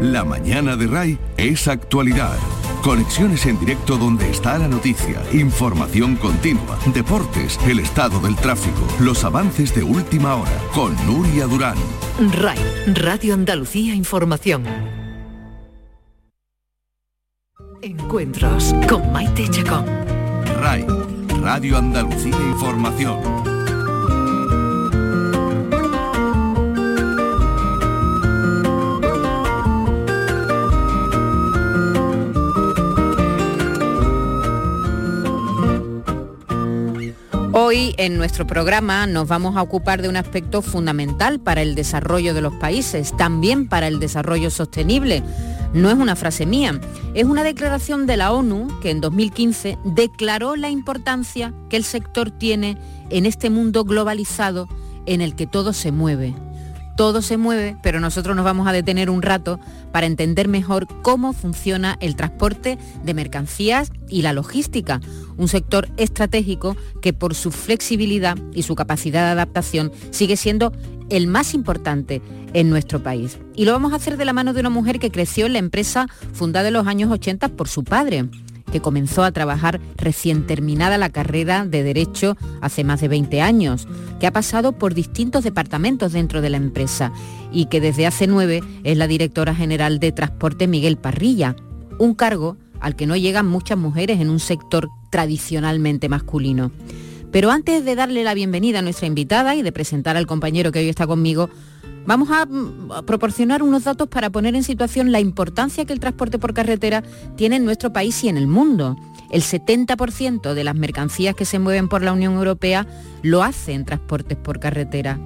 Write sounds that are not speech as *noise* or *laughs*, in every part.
La mañana de RAI es actualidad. Conexiones en directo donde está la noticia, información continua, deportes, el estado del tráfico, los avances de última hora, con Nuria Durán. RAI, Radio Andalucía Información. Encuentros con Maite Chacón. RAI, Radio Andalucía Información. Hoy en nuestro programa nos vamos a ocupar de un aspecto fundamental para el desarrollo de los países, también para el desarrollo sostenible. No es una frase mía, es una declaración de la ONU que en 2015 declaró la importancia que el sector tiene en este mundo globalizado en el que todo se mueve todo se mueve, pero nosotros nos vamos a detener un rato para entender mejor cómo funciona el transporte de mercancías y la logística, un sector estratégico que por su flexibilidad y su capacidad de adaptación sigue siendo el más importante en nuestro país. Y lo vamos a hacer de la mano de una mujer que creció en la empresa fundada en los años 80 por su padre que comenzó a trabajar recién terminada la carrera de Derecho hace más de 20 años, que ha pasado por distintos departamentos dentro de la empresa y que desde hace nueve es la directora general de Transporte Miguel Parrilla, un cargo al que no llegan muchas mujeres en un sector tradicionalmente masculino. Pero antes de darle la bienvenida a nuestra invitada y de presentar al compañero que hoy está conmigo, Vamos mm, a proporcionar unos datos para poner en situación la importancia que el transporte por carretera tiene en nuestro país y en el mundo. El 70% de las mercancías que se mueven por la Unión Europea lo hace en transportes por carretera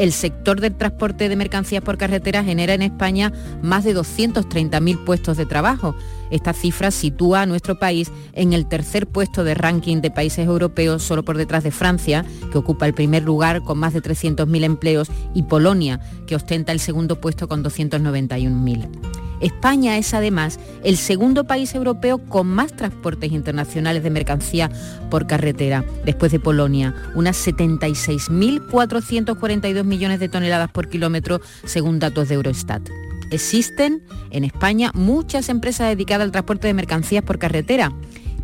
el sector del transporte de mercancías por carretera genera en España más de 230.000 puestos de trabajo. Esta cifra sitúa a nuestro país en el tercer puesto de ranking de países europeos, solo por detrás de Francia, que ocupa el primer lugar con más de 300.000 empleos, y Polonia, que ostenta el segundo puesto con 291.000. España es además el segundo país europeo con más transportes internacionales de mercancía por carretera, después de Polonia, unas 76.442 millones de toneladas por kilómetro según datos de Eurostat. Existen en España muchas empresas dedicadas al transporte de mercancías por carretera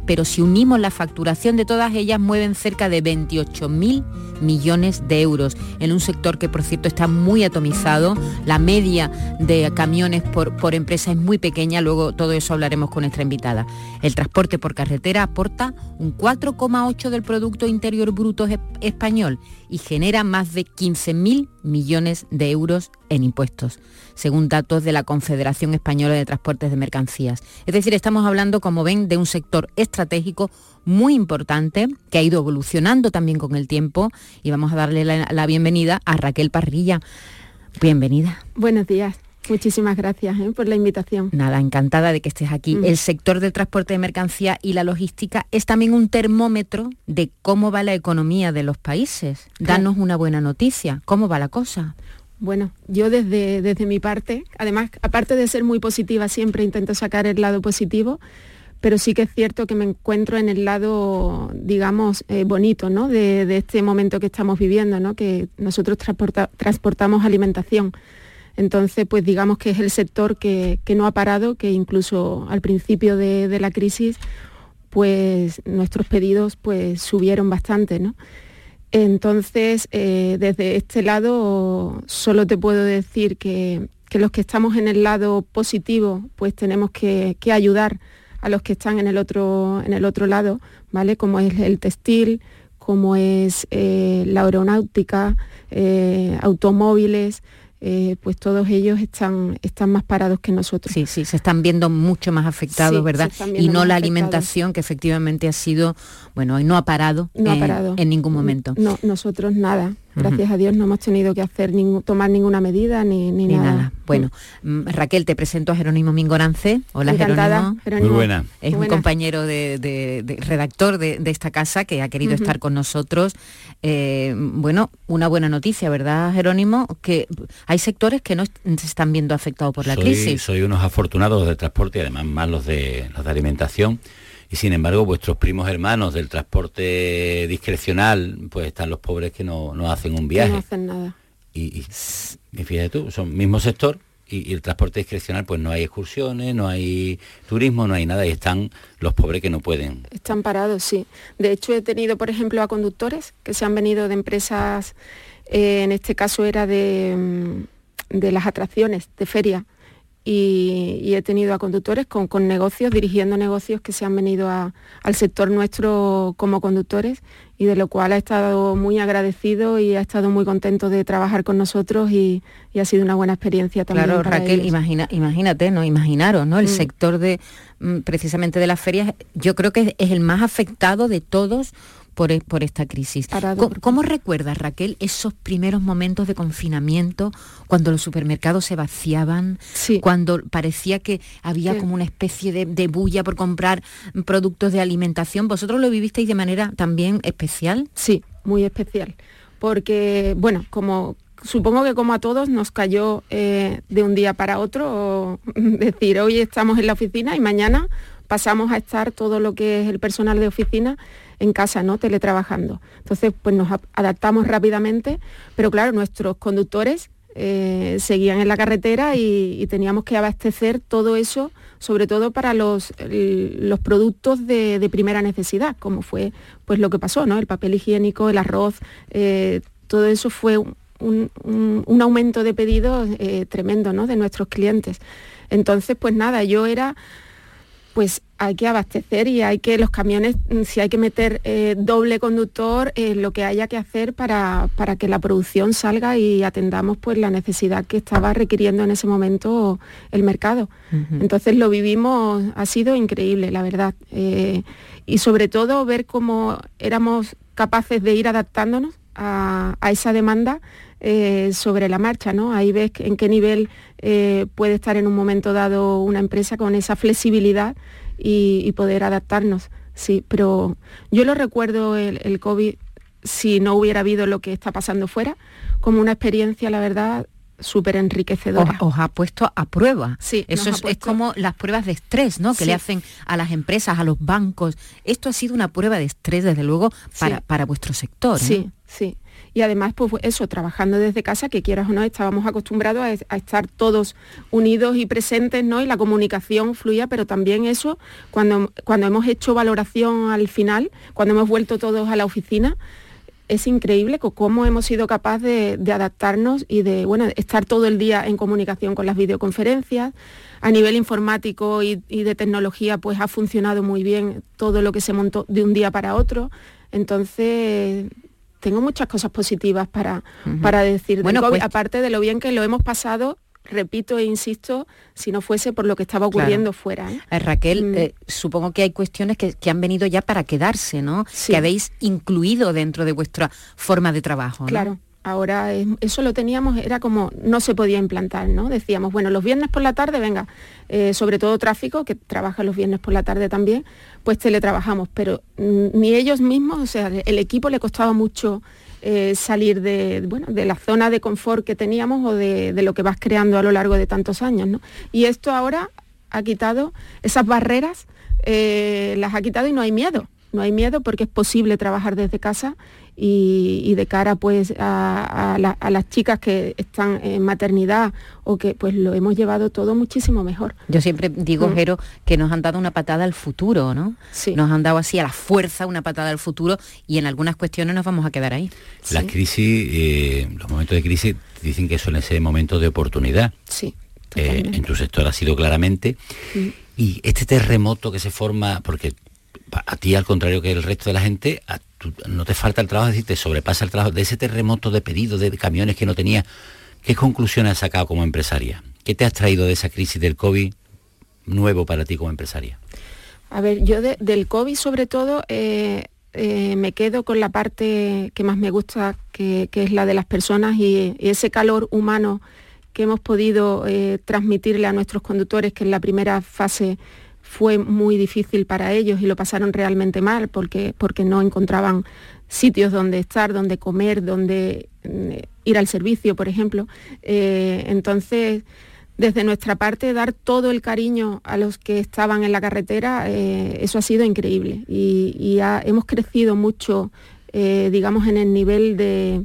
pero si unimos la facturación de todas ellas mueven cerca de 28.000 millones de euros en un sector que por cierto está muy atomizado, la media de camiones por, por empresa es muy pequeña, luego todo eso hablaremos con nuestra invitada. El transporte por carretera aporta un 4,8 del Producto Interior Bruto español y genera más de 15.000 millones de euros en impuestos, según datos de la Confederación Española de Transportes de Mercancías. Es decir, estamos hablando, como ven, de un sector estratégico muy importante que ha ido evolucionando también con el tiempo y vamos a darle la, bienvenida a Raquel Parrilla. Bienvenida. Buenos días. Muchísimas gracias ¿eh? por la invitación. Nada, encantada de que estés aquí. Mm. El sector del transporte de mercancía y la logística es también un termómetro de cómo va la economía de los países. Danos una buena noticia. ¿Cómo va la cosa? Bueno, yo desde, desde mi parte, además, aparte de ser muy positiva, siempre intento sacar el lado positivo, pero sí que es cierto que me encuentro en el lado, digamos, eh, bonito ¿no? de, este momento que estamos viviendo, ¿no? que nosotros transportamos alimentación. Entonces, pues digamos que es el sector que, no ha parado, que incluso al principio de, la crisis, pues nuestros pedidos pues subieron bastante, ¿no? Entonces, eh, desde este lado, solo te puedo decir que, los que estamos en el lado positivo, pues tenemos que, ayudar a los que están en el otro, en el otro lado, ¿vale? Como es el textil, como es eh, la aeronáutica, eh, automóviles, eh, pues todos ellos están, están más parados que nosotros. Sí, sí, se están viendo mucho más afectados, ¿verdad? Y no la alimentación que efectivamente ha sido, bueno, no ha parado, no ha parado. en ningún momento. No, nosotros nada. Gracias a Dios no hemos tenido que hacer tomar ninguna medida ni, nada. Bueno, mm, Raquel, te presento a Jerónimo Mingorance. Hola Jerónimo. Muy buena. Es un compañero de, redactor de, esta casa que ha querido estar con nosotros. Eh, bueno, una buena noticia, ¿verdad, Jerónimo? Que hay sectores que no se están viendo afectados por la crisis. Soy unos afortunados de transporte y además más los de los de alimentación y sin embargo vuestros primos hermanos del transporte discrecional, pues están los pobres que no, hacen un viaje. No hacen nada. Y, y, fíjate tú, son mismo sector, y, el transporte discrecional, pues no hay excursiones, no hay turismo, no hay nada y están los pobres que no pueden. Están parados, sí. De hecho, he tenido, por ejemplo, a conductores que se han venido de empresas, eh, en este caso era de, mm, de las atracciones, de feria, y, he tenido a conductores con, negocios, dirigiendo negocios que se han venido al sector nuestro como conductores y de lo cual ha estado muy agradecido y ha estado muy contento de trabajar con nosotros y, ha sido una buena experiencia también. Claro, Raquel, Imagina, imagínate, ¿no? Imaginaros, ¿no? El mm. sector de mm, precisamente de las ferias, yo creo que es el más afectado de todos e, por, esta crisis. ¿Cómo, recuerdas, Raquel, esos primeros momentos de confinamiento, cuando los supermercados se vaciaban, cuando parecía que había como una especie de, bulla por comprar productos de alimentación? ¿Vosotros lo vivisteis de manera también especial? Sí, muy especial. Porque, bueno, como supongo que como a todos nos cayó eh, de un día para otro *laughs* decir, hoy estamos en la oficina y mañana pasamos a estar todo lo que es el personal de oficina en casa, ¿no? Teletrabajando. Entonces, pues nos adaptamos rápidamente, pero claro, nuestros conductores eh, seguían en la carretera y, teníamos que abastecer todo eso, sobre todo para los, los productos de, primera necesidad, como fue pues lo que pasó, ¿no? El papel higiénico, el arroz, eh, todo eso fue un, aumento de pedidos eh, tremendo, ¿no? De nuestros clientes. Entonces, pues nada, yo era pues hay que abastecer y hay que los camiones, mm, si hay que meter eh, doble conductor, eh, lo que haya que hacer para, que la producción salga y atendamos pues la necesidad que estaba requiriendo en ese momento el mercado. Entonces lo vivimos, ha sido increíble, la verdad. Eh, y sobre todo ver cómo éramos capaces de ir adaptándonos a, esa demanda sobre la marcha, ¿no? Ahí ves en qué nivel eh, puede estar en un momento dado una empresa con esa flexibilidad y, poder adaptarnos. Sí, pero yo lo recuerdo el, COVID, si no hubiera habido lo que está pasando fuera, como una experiencia, la verdad, súper enriquecedora. Os, ha puesto a prueba. Sí, Eso es, como las pruebas de estrés, ¿no? Que le hacen a las empresas, a los bancos. Esto ha sido una prueba de estrés, desde luego, para, para vuestro sector. Sí, sí y además, pues eso, trabajando desde casa, que quieras o no, estábamos acostumbrados a, estar todos unidos y presentes, ¿no? Y la comunicación fluía, pero también eso, cuando, cuando hemos hecho valoración al final, cuando hemos vuelto todos a la oficina, es increíble cómo hemos sido capaces de, adaptarnos y de bueno, estar todo el día en comunicación con las videoconferencias. A nivel informático y, y, de tecnología, pues ha funcionado muy bien todo lo que se montó de un día para otro. Entonces, tengo muchas cosas positivas para, para decir bueno, pues aparte de lo bien que lo hemos pasado repito e insisto, si no fuese por lo que estaba ocurriendo fuera. ¿eh? Eh, Raquel, mm. eh, supongo que hay cuestiones que, han venido ya para quedarse, ¿no? Que habéis incluido dentro de vuestra forma de trabajo. Claro. Ahora eso lo teníamos, era como no se podía implantar, ¿no? Decíamos, bueno, los viernes por la tarde, venga, sobre todo tráfico, que trabaja los viernes por la tarde también, pues teletrabajamos, pero ni ellos mismos, o sea, el equipo le costaba mucho eh, salir de, bueno, de la zona de confort que teníamos o de, lo que vas creando a lo largo de tantos años. ¿no? Y esto ahora ha quitado esas barreras, eh, las ha quitado y no hay miedo. No hay miedo porque es posible trabajar desde casa y, de cara pues a, las chicas que están en maternidad o que pues lo hemos llevado todo muchísimo mejor. Yo siempre digo, mm. Jero, que nos han dado una patada al futuro, ¿no? Sí. Nos han dado así a la fuerza una patada al futuro y en algunas cuestiones nos vamos a quedar ahí. Las crisis, eh, los momentos de crisis dicen que suelen ser momentos de oportunidad. Sí. Eh, en tu sector ha sido claramente. Mm. Y este terremoto que se forma, porque a ti al contrario que el resto de la gente, no te falta el trabajo, es decir, te sobrepasa el trabajo de ese terremoto de pedidos de camiones que no tenía. ¿Qué conclusiones has sacado como empresaria? ¿Qué te has traído de esa crisis del COVID nuevo para ti como empresaria? A ver, yo del COVID sobre todo eh, eh, me quedo con la parte que más me gusta, que, es la de las personas y, ese calor humano que hemos podido eh, transmitirle a nuestros conductores, que en la primera fase fue muy difícil para ellos y lo pasaron realmente mal porque, porque no encontraban sitios donde estar, donde comer, donde mm, ir al servicio, por ejemplo. Eh, entonces, desde nuestra parte, dar todo el cariño a los que estaban en la carretera, eh, eso ha sido increíble. Y, hemos crecido mucho, eh, digamos, en el nivel de,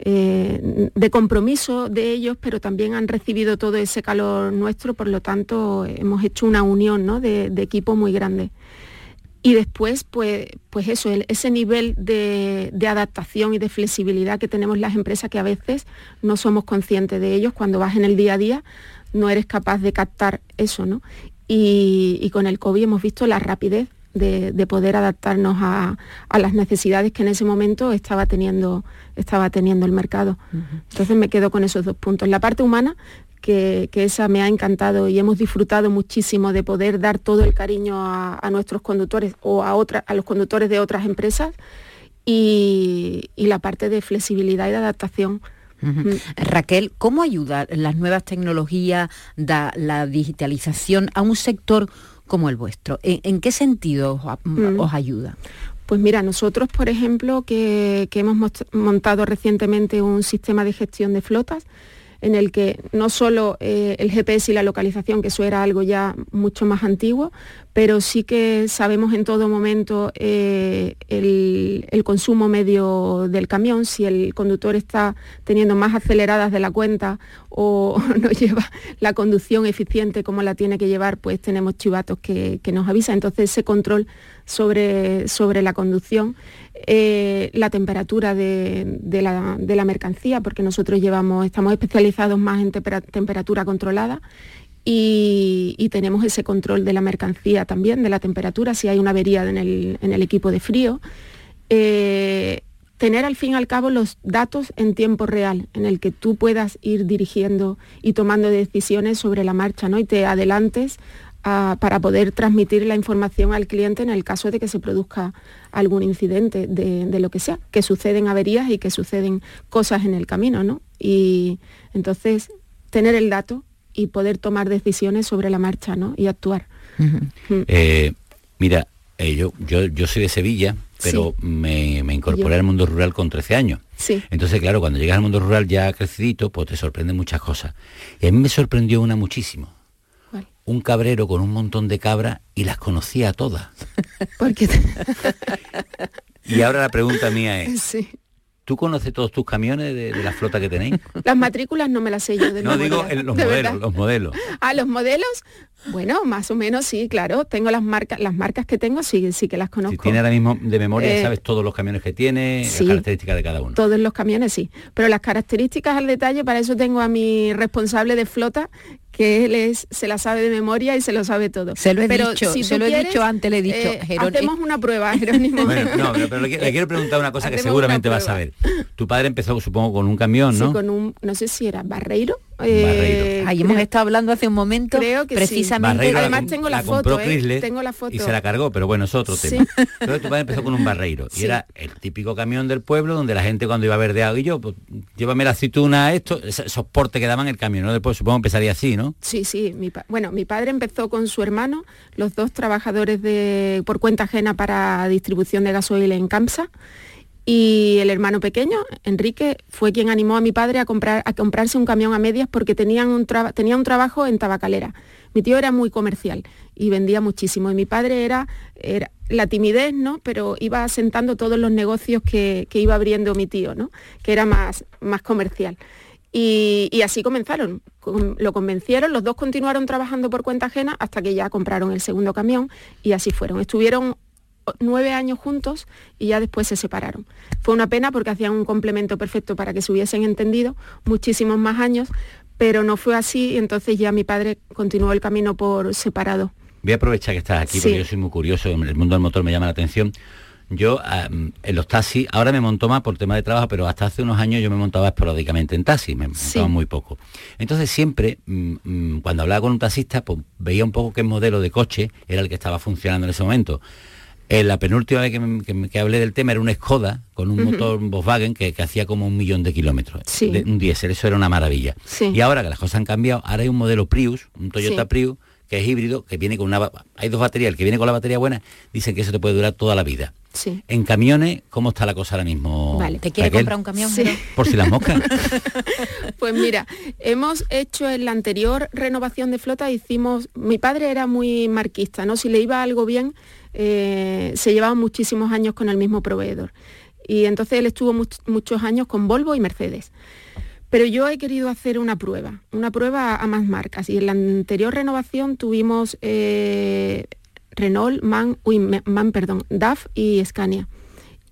eh, de compromiso de ellos, pero también han recibido todo ese calor nuestro, por lo tanto hemos hecho una unión ¿no? de, equipo muy grande. Y después, pues, pues eso, ese nivel de, adaptación y de flexibilidad que tenemos las empresas que a veces no somos conscientes de ellos, cuando vas en el día a día no eres capaz de captar eso, ¿no? Y, y con el COVID hemos visto la rapidez de, poder adaptarnos a, las necesidades que en ese momento estaba teniendo, estaba teniendo el mercado. Entonces me quedo con esos dos puntos. La parte humana, que, esa me ha encantado y hemos disfrutado muchísimo de poder dar todo el cariño a, nuestros conductores o a, a los conductores de otras empresas y, la parte de flexibilidad y de adaptación. Raquel, ¿cómo ayuda las nuevas tecnologías, la digitalización a un sector como el vuestro. ¿En, qué sentido mm. os, ayuda? Pues mira, nosotros, por ejemplo, que, hemos montado recientemente un sistema de gestión de flotas, en el que no solo eh, el GPS y la localización, que eso era algo ya mucho más antiguo, pero sí que sabemos en todo momento eh, el, consumo medio del camión, si el conductor está teniendo más aceleradas de la cuenta o *laughs* no lleva la conducción eficiente como la tiene que llevar, pues tenemos chivatos que, nos avisan. Entonces ese control sobre, sobre la conducción, eh, la temperatura de, la, mercancía, porque nosotros llevamos, estamos especializados más en temperatura controlada y, tenemos ese control de la mercancía también, de la temperatura, si hay una avería en el, equipo de frío. Eh, tener al fin y al cabo los datos en tiempo real, en el que tú puedas ir dirigiendo y tomando decisiones sobre la marcha ¿no? y te adelantes para poder transmitir la información al cliente en el caso de que se produzca algún incidente de, de, lo que sea, que suceden averías y que suceden cosas en el camino. ¿no? Y entonces tener el dato y poder tomar decisiones sobre la marcha ¿no? y actuar. Mm. Eh, mira, eh, yo, yo, yo soy de Sevilla, pero me, incorporé al mundo rural con 13 años. Sí. Entonces, claro, cuando llegas al mundo rural ya crecidito, pues te sorprenden muchas cosas. Y a mí me sorprendió una muchísimo. Un cabrero con un montón de cabras y las conocía a todas. ¿Por qué? *laughs* y ahora la pregunta mía es, sí. ¿Tú conoces todos tus camiones de, la flota que tenéis? Las matrículas no me las sé yo. De no digo los modelos, los modelos. Ah, los modelos. Bueno, más o menos sí, claro. Tengo las marcas, las marcas que tengo sí, sí que las conozco. Si tiene ahora mismo de memoria, eh, sabes todos los camiones que tiene, las características de cada uno. Todos los camiones sí. Pero las características al detalle, para eso tengo a mi responsable de flota, que él es, se la sabe de memoria y se lo sabe todo. Se lo he dicho, se lo he dicho antes, le he dicho. Eh, hacemos una prueba, Jerónimo. no, pero, le, quiero preguntar una cosa que seguramente va a saber. Tu padre empezó, supongo, con un camión, ¿no? Sí, con un, no sé si era Barreiro. Eh, Ahí hemos estado hablando hace un momento, creo que precisamente. Además tengo la, foto, eh, tengo la foto. Y se la cargó, pero bueno, es otro tema. Pero tu padre empezó con un Barreiro y era el típico camión del pueblo donde la gente cuando iba a ver de algo y yo, pues, llévame la aceituna, esto, esos portes que daban el camión, ¿no? Después supongo empezaría así, ¿no? Sí, sí. bueno, mi padre empezó con su hermano, los dos trabajadores de por cuenta ajena para distribución de gasoil en Camsa y el hermano pequeño, Enrique, fue quien animó a mi padre a, comprar, a comprarse un camión a medias porque tenían un tenía un trabajo en tabacalera. Mi tío era muy comercial y vendía muchísimo. Y mi padre era, era la timidez, ¿no? Pero iba asentando todos los negocios que, iba abriendo mi tío, ¿no? Que era más, más comercial. Y, y, así comenzaron. Lo convencieron, los dos continuaron trabajando por cuenta ajena hasta que ya compraron el segundo camión y así fueron. Estuvieron nueve años juntos y ya después se separaron. Fue una pena porque hacían un complemento perfecto para que se hubiesen entendido muchísimos más años, pero no fue así y entonces ya mi padre continuó el camino por separado. Voy a aprovechar que estás aquí porque yo soy muy curioso, el mundo del motor me llama la atención. Yo en los taxis, ahora me monto más por tema de trabajo, pero hasta hace unos años yo me montaba esporádicamente en taxi, me montaba muy poco. Entonces siempre, mm, mm, cuando hablaba con un taxista, pues veía un poco qué modelo de coche era el que estaba funcionando en ese momento. Eh, la penúltima vez que, hablé del tema era una Skoda con un motor Volkswagen que, hacía como un millón de kilómetros. un diésel, eso era una maravilla. Y ahora que las cosas han cambiado, ahora hay un modelo Prius, un Toyota Prius, que es híbrido, que viene con una... Hay dos baterías, el que viene con la batería buena, dicen que eso te puede durar toda la vida. En camiones, ¿cómo está la cosa ahora mismo? Vale, ¿te quiere comprar un camión? Por si las moscas. *laughs* pues mira, hemos hecho en la anterior renovación de flota, hicimos... Mi padre era muy marquista, ¿no? Si le iba algo bien, eh, se llevaban muchísimos años con el mismo proveedor. Y entonces él estuvo muchos años con Volvo y Mercedes. Pero yo he querido hacer una prueba, una prueba a más marcas. Y en la anterior renovación tuvimos eh, Renault, MAN, uy, MAN, perdón, DAF y Scania.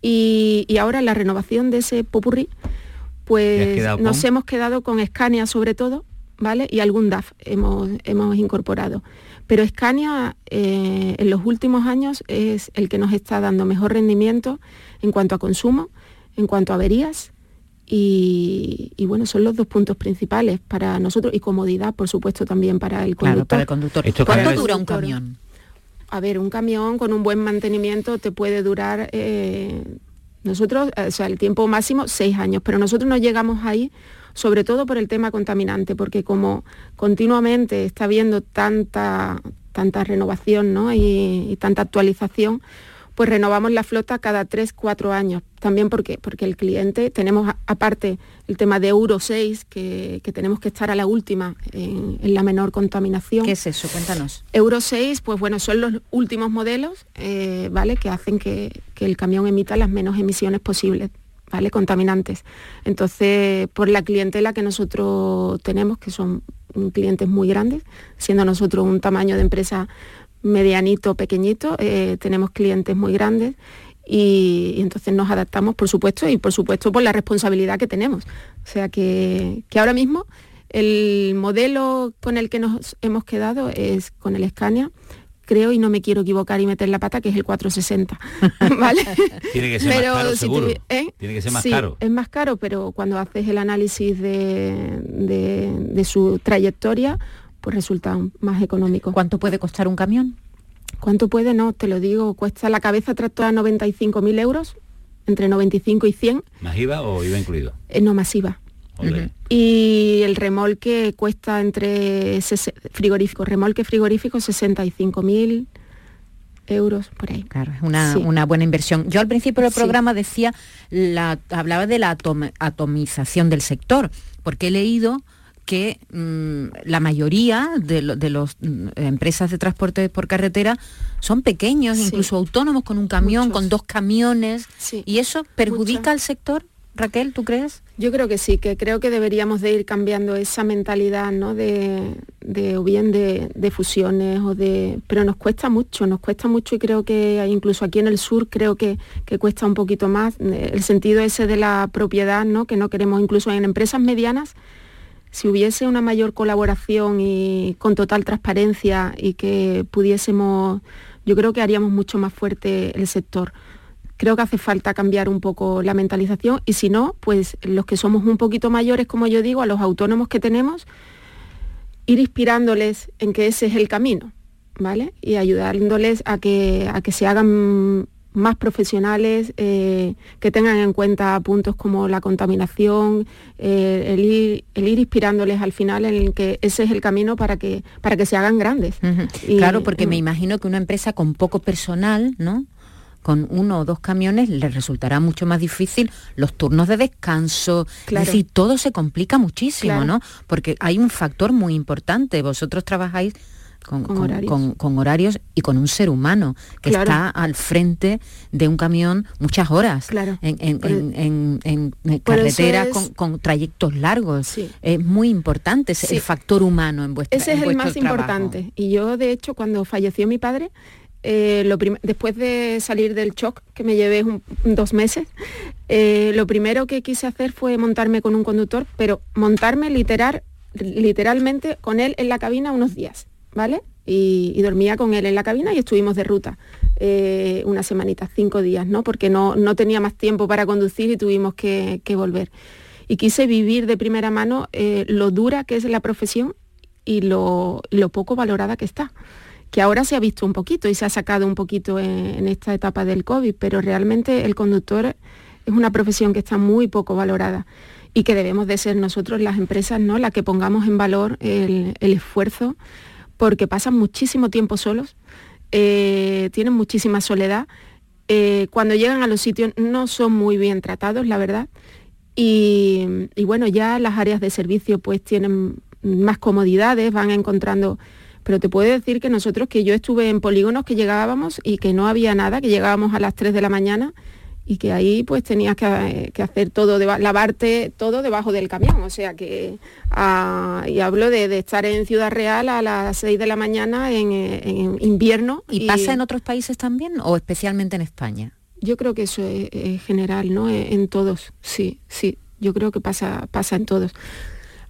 Y, ahora en la renovación de ese popurrí, pues nos hemos quedado con Scania sobre todo, ¿vale? Y algún DAF hemos, hemos incorporado. Pero Scania eh, en los últimos años es el que nos está dando mejor rendimiento en cuanto a consumo, en cuanto a averías y, bueno, son los dos puntos principales para nosotros y comodidad, por supuesto, también para el conductor. para el conductor. ¿Cuánto dura un camión? A ver, un camión con un buen mantenimiento te puede durar, eh, nosotros, o sea, el tiempo máximo seis años, pero nosotros no llegamos ahí sobre todo por el tema contaminante, porque como continuamente está habiendo tanta, tanta renovación y, tanta actualización, pues renovamos la flota cada 3, 4 años. También porque, porque el cliente, tenemos aparte el tema de Euro 6, que, tenemos que estar a la última en, la menor contaminación. ¿Qué es eso? Cuéntanos. Euro 6, pues bueno, son los últimos modelos, eh, ¿vale? Que hacen que, que el camión emita las menos emisiones posibles ¿vale? Contaminantes. Entonces, por la clientela que nosotros tenemos, que son clientes muy grandes, siendo nosotros un tamaño de empresa medianito, pequeñito, eh, tenemos clientes muy grandes y, entonces nos adaptamos, por supuesto, y por supuesto por la responsabilidad que tenemos. O sea que, que ahora mismo el modelo con el que nos hemos quedado es con el Scania, creo, y no me quiero equivocar y meter la pata, que es el 460. *laughs* ¿Vale? Tiene que ser más caro, seguro. ¿eh? Tiene que ser más sí, caro. Es más caro, pero cuando haces el análisis de, de, su trayectoria, pues resulta más económico. ¿Cuánto puede costar un camión? ¿Cuánto puede? No, te lo digo, cuesta la cabeza tractora 95.000 euros, entre 95 y 100. ¿Más IVA o IVA incluido? Eh, no, Y el remolque cuesta entre frigorífico, remolque frigorífico 65.000 euros por ahí. Claro, es una, buena inversión. Yo al principio del programa decía, la, hablaba de la atomización del sector, porque he leído que mm, la mayoría de, las mm, empresas de transporte por carretera son pequeños, incluso autónomos con un camión, con dos camiones, y eso perjudica al sector. Raquel, ¿tú crees? Yo creo que sí, que creo que deberíamos de ir cambiando esa mentalidad, ¿no? De, o bien de, fusiones o de. Pero nos cuesta mucho, nos cuesta mucho y creo que incluso aquí en el sur creo que, cuesta un poquito más. El sentido ese de la propiedad, ¿no? Que no queremos, incluso en empresas medianas, si hubiese una mayor colaboración y con total transparencia y que pudiésemos, yo creo que haríamos mucho más fuerte el sector creo que hace falta cambiar un poco la mentalización y si no, pues los que somos un poquito mayores, como yo digo, a los autónomos que tenemos, ir inspirándoles en que ese es el camino, ¿vale? Y ayudándoles a que, a que se hagan más profesionales, eh, que tengan en cuenta puntos como la contaminación, eh, el, ir, inspirándoles al final en que ese es el camino para que, para que se hagan grandes. claro, porque me imagino que una empresa con poco personal, ¿no? Con uno o dos camiones les resultará mucho más difícil los turnos de descanso. Es decir, todo se complica muchísimo, ¿no? Porque hay un factor muy importante. Vosotros trabajáis con, horarios. y con un ser humano que está al frente de un camión muchas horas en, carreteras con, trayectos largos. Es muy importante ese el factor humano en vuestra Ese es el más importante. Y yo, de hecho, cuando falleció mi padre, eh, después de salir del shock, que me llevé dos meses, eh, lo primero que quise hacer fue montarme con un conductor, pero montarme literal, literalmente con él en la cabina unos días, ¿vale? Y, dormía con él en la cabina y estuvimos de ruta eh, una semanita, cinco días, ¿no? Porque no, no, tenía más tiempo para conducir y tuvimos que, volver. Y quise vivir de primera mano lo dura que es la profesión y lo poco valorada que está que ahora se ha visto un poquito y se ha sacado un poquito en, esta etapa del COVID, pero realmente el conductor es una profesión que está muy poco valorada y que debemos de ser nosotros las empresas ¿no? las que pongamos en valor el, esfuerzo porque pasan muchísimo tiempo solos, eh, tienen muchísima soledad, eh, cuando llegan a los sitios no son muy bien tratados, la verdad, y, y bueno, ya las áreas de servicio pues tienen más comodidades, van encontrando pero te puedo decir que nosotros, que yo estuve en polígonos que llegábamos y que no había nada, que llegábamos a las 3 de la mañana y que ahí pues tenías que, hacer todo, lavarte todo debajo del camión, o sea que, ah, y hablo de, estar en Ciudad Real a las 6 de la mañana en, invierno. ¿Y, pasa en otros países también o especialmente en España? Yo creo que eso es, general, ¿no? En, todos, sí, sí, yo creo que pasa, pasa en todos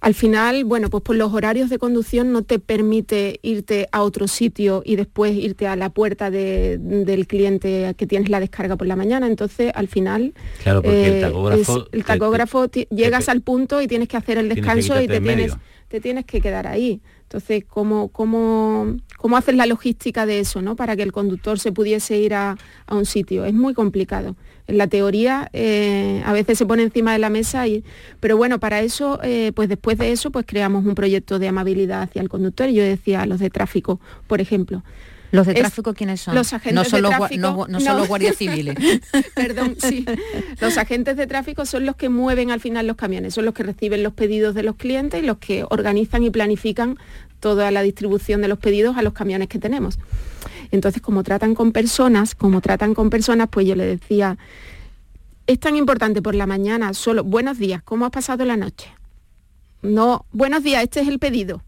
al final, bueno, pues por los horarios de conducción no te permite irte a otro sitio y después irte a la puerta del cliente que tienes la descarga por la mañana. Entonces, al final, claro, porque el tacógrafo, el tacógrafo llegas al punto y tienes que hacer el descanso y te tienes, te tienes que quedar ahí. Entonces, ¿cómo, cómo, cómo haces la logística de eso, ¿no? Para que el conductor se pudiese ir a, a un sitio. Es muy complicado la teoría eh, a veces se pone encima de la mesa, y, pero bueno, para eso, eh, pues después de eso, pues creamos un proyecto de amabilidad hacia el conductor. Yo decía los de tráfico, por ejemplo. ¿Los de tráfico quiénes son? Los agentes no de tráfico. No, son los guardias civiles. *laughs* Perdón, sí. Los agentes de tráfico son los que mueven al final los camiones, son los que reciben los pedidos de los clientes y los que organizan y planifican toda la distribución de los pedidos a los camiones que tenemos. Entonces, como tratan con personas, como tratan con personas, pues yo le decía, es tan importante por la mañana, solo, buenos días, ¿cómo has pasado la noche? No, buenos días, este es el pedido,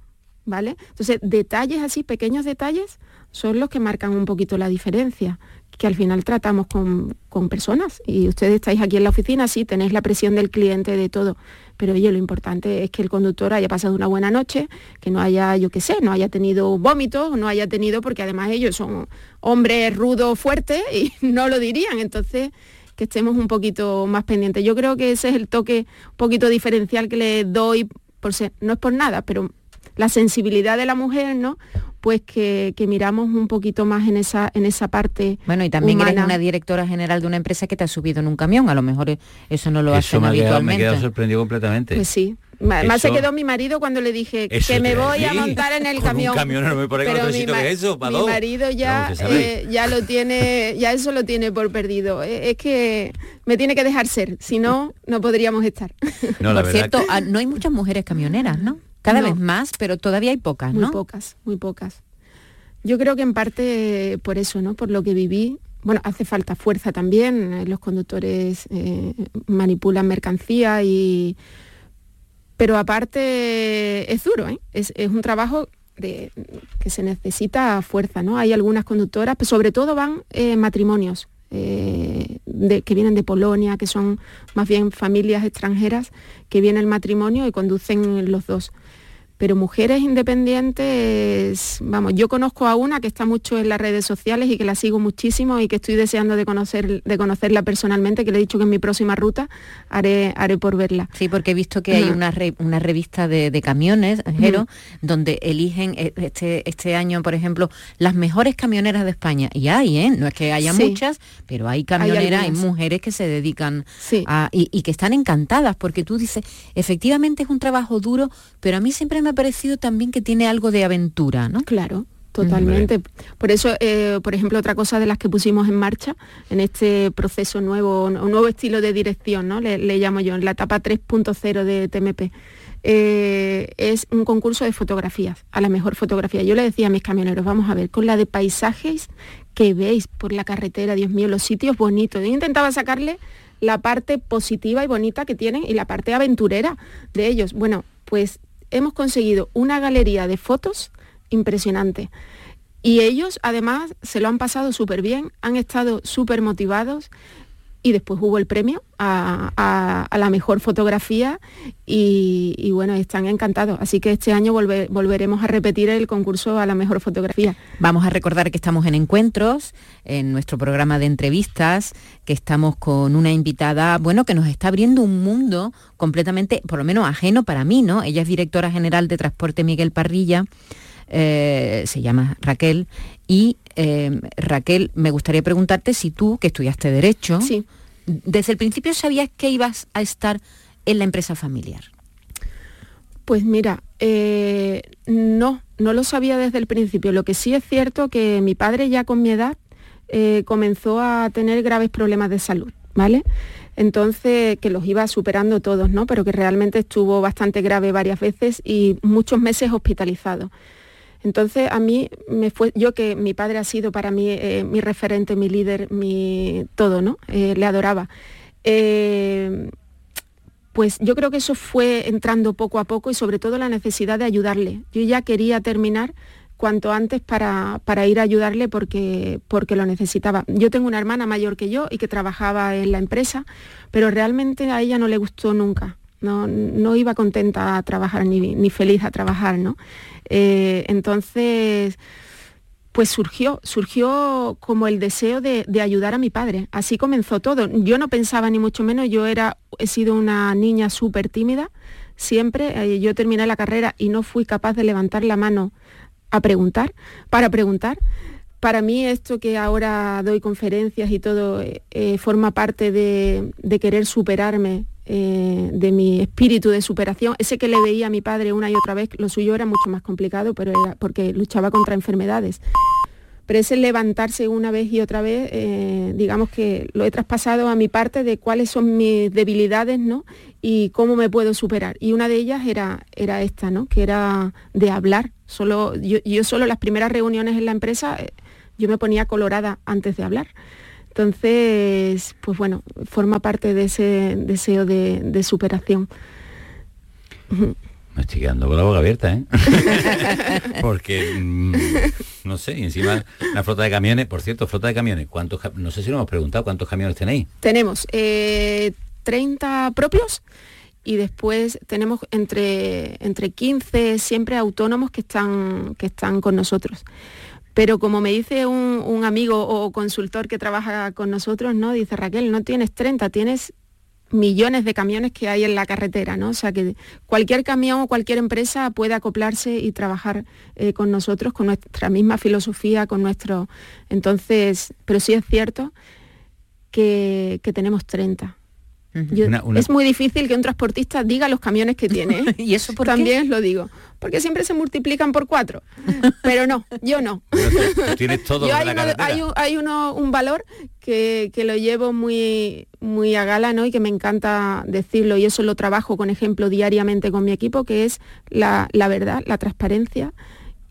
¿vale? Entonces, detalles así, pequeños detalles, son los que marcan un poquito la diferencia, que al final tratamos con, con personas. Y ustedes estáis aquí en la oficina, sí, tenéis la presión del cliente, de todo, pero oye, lo importante es que el conductor haya pasado una buena noche, que no haya, yo qué sé, no haya tenido vómitos, no haya tenido, porque además ellos son hombres rudos, fuertes, y *laughs* no lo dirían, entonces que estemos un poquito más pendientes. Yo creo que ese es el toque un poquito diferencial que le doy, por ser, no es por nada, pero la sensibilidad de la mujer, ¿no? pues que, miramos un poquito más en esa, en esa parte. Bueno, y también eres una directora general de una empresa que te ha subido en un camión, a lo mejor eso no lo hacen habitualmente. me queda sorprendido completamente. Pues sí. Además se quedó mi marido cuando le dije que me voy a montar en el camión. Un camión no me pone Pero mi, que eso, mi marido ya, eh, ya lo tiene, ya eso lo tiene por perdido. Eh, es que me tiene que dejar ser, si no, no podríamos estar. No, por cierto, no hay muchas mujeres camioneras, ¿no? Cada vez más, pero todavía hay pocas, ¿no? Muy pocas, muy pocas. Yo creo que en parte por eso, ¿no? Por lo que viví. Bueno, hace falta fuerza también. Eh, los conductores eh, manipulan mercancía y. Pero aparte es duro, ¿eh? es, un trabajo de, que se necesita fuerza, ¿no? Hay algunas conductoras, pero sobre todo van matrimonios de, que vienen de Polonia, que son más bien familias extranjeras, que viene el matrimonio y conducen los dos pero mujeres independientes, vamos, yo conozco a una que está mucho en las redes sociales y que la sigo muchísimo y que estoy deseando de, conocer, de conocerla personalmente, que le he dicho que en mi próxima ruta haré, haré por verla. Sí, porque he visto que hay una, una revista de, camiones, Jero, donde eligen e, este, este año, por ejemplo, las mejores camioneras de España. Y hay, ¿eh? No es que haya muchas, pero hay camioneras, hay, mujeres que se dedican a... Y, y que están encantadas, porque tú dices, efectivamente es un trabajo duro, pero a mí siempre me ha parecido también que tiene algo de aventura, ¿no? Claro. Totalmente. Por eso, eh, por ejemplo, otra cosa de las que pusimos en marcha en este proceso nuevo, un nuevo estilo de dirección, ¿no? Le, llamo yo, en la etapa 3.0 de TMP, eh, es un concurso de fotografías, a la mejor fotografía. Yo le decía a mis camioneros, vamos a ver, con la de paisajes que veis por la carretera, Dios mío, los sitios bonitos. Yo intentaba sacarle la parte positiva y bonita que tienen y la parte aventurera de ellos. Bueno, pues hemos conseguido una galería de fotos impresionante. Y ellos además se lo han pasado súper bien, han estado súper motivados y después hubo el premio a, la mejor fotografía y, bueno, están encantados. Así que este año volveremos a repetir el concurso a la mejor fotografía. Vamos a recordar que estamos en Encuentros, en nuestro programa de entrevistas, que estamos con una invitada, bueno, que nos está abriendo un mundo completamente, por lo menos ajeno para mí, ¿no? Ella es directora general de Transporte Miguel Parrilla. Eh, se llama Raquel, y eh, Raquel, me gustaría preguntarte si tú, que estudiaste Derecho, desde el principio sabías que ibas a estar en la empresa familiar. Pues mira, eh, no, no lo sabía desde el principio. Lo que sí es cierto que mi padre ya con mi edad eh, comenzó a tener graves problemas de salud, ¿vale? Entonces, que los iba superando todos, ¿no? Pero que realmente estuvo bastante grave varias veces y muchos meses hospitalizado. Entonces a mí me fue, yo que mi padre ha sido para mí eh, mi referente, mi líder, mi todo, ¿no? Eh, le adoraba. Eh, pues yo creo que eso fue entrando poco a poco y sobre todo la necesidad de ayudarle. Yo ya quería terminar cuanto antes para, ir a ayudarle porque, porque lo necesitaba. Yo tengo una hermana mayor que yo y que trabajaba en la empresa, pero realmente a ella no le gustó nunca. No, no iba contenta a trabajar ni, feliz a trabajar, ¿no? Eh, entonces, pues surgió, surgió como el deseo de, ayudar a mi padre. Así comenzó todo. Yo no pensaba ni mucho menos, yo era, he sido una niña súper tímida, siempre. Eh, yo terminé la carrera y no fui capaz de levantar la mano a preguntar, para preguntar. Para mí esto que ahora doy conferencias y todo eh, forma parte de, querer superarme, de mi espíritu de superación. Ese que le veía a mi padre una y otra vez, lo suyo era mucho más complicado, pero era porque luchaba contra enfermedades pero ese levantarse una vez y otra vez, eh, digamos que lo he traspasado a mi parte de cuáles son mis debilidades, ¿no? Y cómo me puedo superar. Y una de ellas era, era esta, ¿no? Que era de hablar. Solo, yo, solo las primeras reuniones en la empresa, eh, yo me ponía colorada antes de hablar. Entonces, pues bueno, forma parte de ese deseo de, de superación. Me estoy quedando con la boca abierta, ¿eh? *laughs* Porque, mm, no sé, encima la flota de camiones, por cierto, flota de camiones, ¿cuántos, no sé si lo hemos preguntado, ¿cuántos camiones tenéis? Tenemos 30 eh, propios y después tenemos entre, entre 15 siempre autónomos que están, que están con nosotros. Pero como me dice un, amigo o consultor que trabaja con nosotros, ¿no? Dice Raquel, no tienes 30, tienes millones de camiones que hay en la carretera, ¿no? O sea que cualquier camión o cualquier empresa puede acoplarse y trabajar eh, con nosotros, con nuestra misma filosofía, con nuestro. Entonces, pero sí es cierto que tenemos 30 es muy difícil que un transportista diga los camiones que tiene. ¿eh? *laughs* ¿Y eso por También lo digo. Porque siempre se multiplican por cuatro. Pero no, yo no. tienes *laughs* todo hay, un, valor que, lo llevo muy, muy a gala ¿no? y que me encanta decirlo y eso lo trabajo con ejemplo diariamente con mi equipo, que es la, la verdad, la transparencia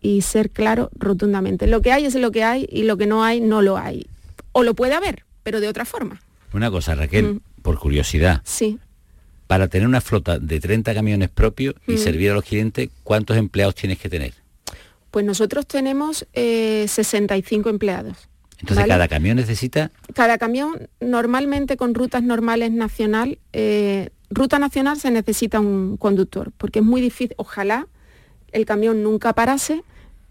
y ser claro rotundamente. Lo que hay es lo que hay y lo que no hay no lo hay. O lo puede haber, pero de otra forma. Una cosa, Raquel, por curiosidad. Sí. Para tener una flota de 30 camiones propios y mm. servir a los clientes, ¿cuántos empleados tienes que tener? Pues nosotros tenemos 65 eh, empleados. Entonces, ¿cada camión necesita? Cada camión, normalmente con rutas normales nacional, eh, ruta nacional se necesita un conductor, porque es muy difícil, ojalá el camión nunca parase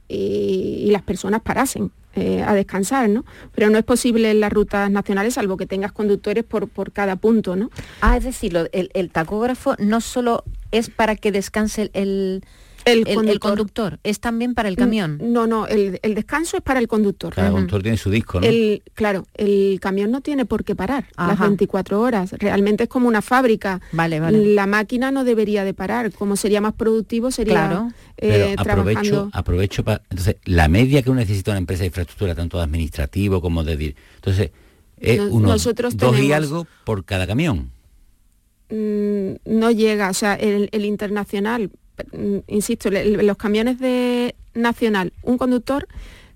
y las personas parasen. Eh, a descansar, ¿no? Pero no es posible en las rutas nacionales, salvo que tengas conductores por, por cada punto, ¿no? Ah, es decir, el, el tacógrafo no solo es para que descanse el, el, conductor. es también para el camión. No, no, el, descanso es para el conductor. Cada conductor tiene su disco, ¿no? claro, el camión no tiene por qué parar las 24 horas. Realmente es como una fábrica. Vale, vale. La máquina no debería de parar. Como sería más productivo sería claro. Eh, aprovecho, aprovecho para. Entonces, la media que uno necesita una empresa de infraestructura, tanto administrativo como de. Entonces, es nosotros dos y algo por cada camión. Mm, no llega, o sea, el internacional insisto, los camiones de nacional, un conductor,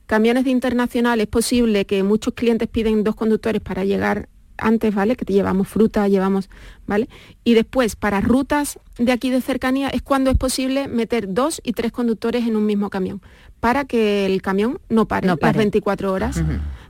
camiones de internacional, es posible que muchos clientes piden dos conductores para llegar antes, ¿vale? Que te llevamos fruta, llevamos, ¿vale? Y después, para rutas de aquí de cercanía, es cuando es posible meter dos y tres conductores en un mismo camión, para que el camión no pare, las 24 horas.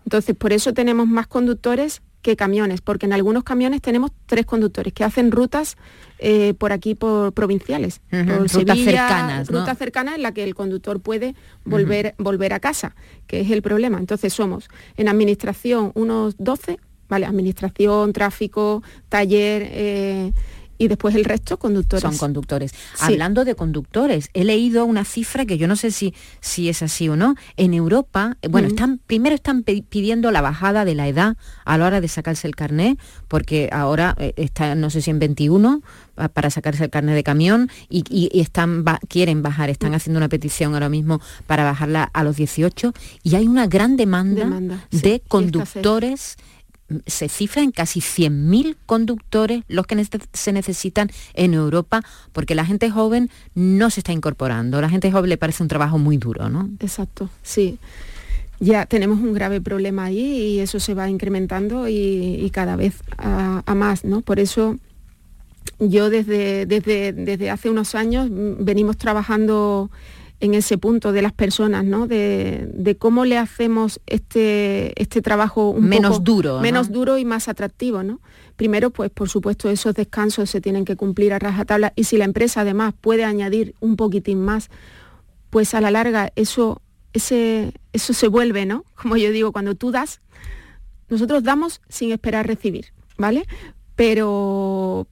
Entonces, por eso tenemos más conductores que camiones, porque en algunos camiones tenemos tres conductores que hacen rutas eh, por aquí, por provinciales, rutas cercanas. Rutas cercanas en la que el conductor puede volver, volver a casa, que es el problema. Entonces somos en administración unos 12, ¿vale? Administración, tráfico, taller. Eh, y después el resto conductores. Son conductores. Hablando de conductores, he leído una cifra que yo no sé si, si es así o no. En Europa, eh, bueno, están, primero están pidiendo la bajada de la edad a la hora de sacarse el carnet, porque ahora eh, está, no sé si en 21 para sacarse el carnet de camión y, están quieren bajar, están mm. haciendo una petición ahora mismo para bajarla a los 18 y hay una gran demanda, de conductores se cifra en casi 100.000 conductores los que se necesitan en Europa, porque la gente joven no se está incorporando. La gente joven le parece un trabajo muy duro, ¿no? Exacto, sí. Ya tenemos un grave problema ahí y eso se va incrementando y, cada vez a, más, ¿no? Por eso yo desde, desde, desde hace unos años venimos trabajando en ese punto de las personas, ¿no? De, cómo le hacemos este, este trabajo un menos duro. Menos duro y más atractivo, ¿no? Primero, pues por supuesto esos descansos se tienen que cumplir a rajatabla y si la empresa además puede añadir un poquitín más, pues a la larga eso, ese, eso se vuelve, ¿no? *laughs* Como yo digo, cuando tú das, nosotros damos sin esperar recibir, ¿vale? Pero,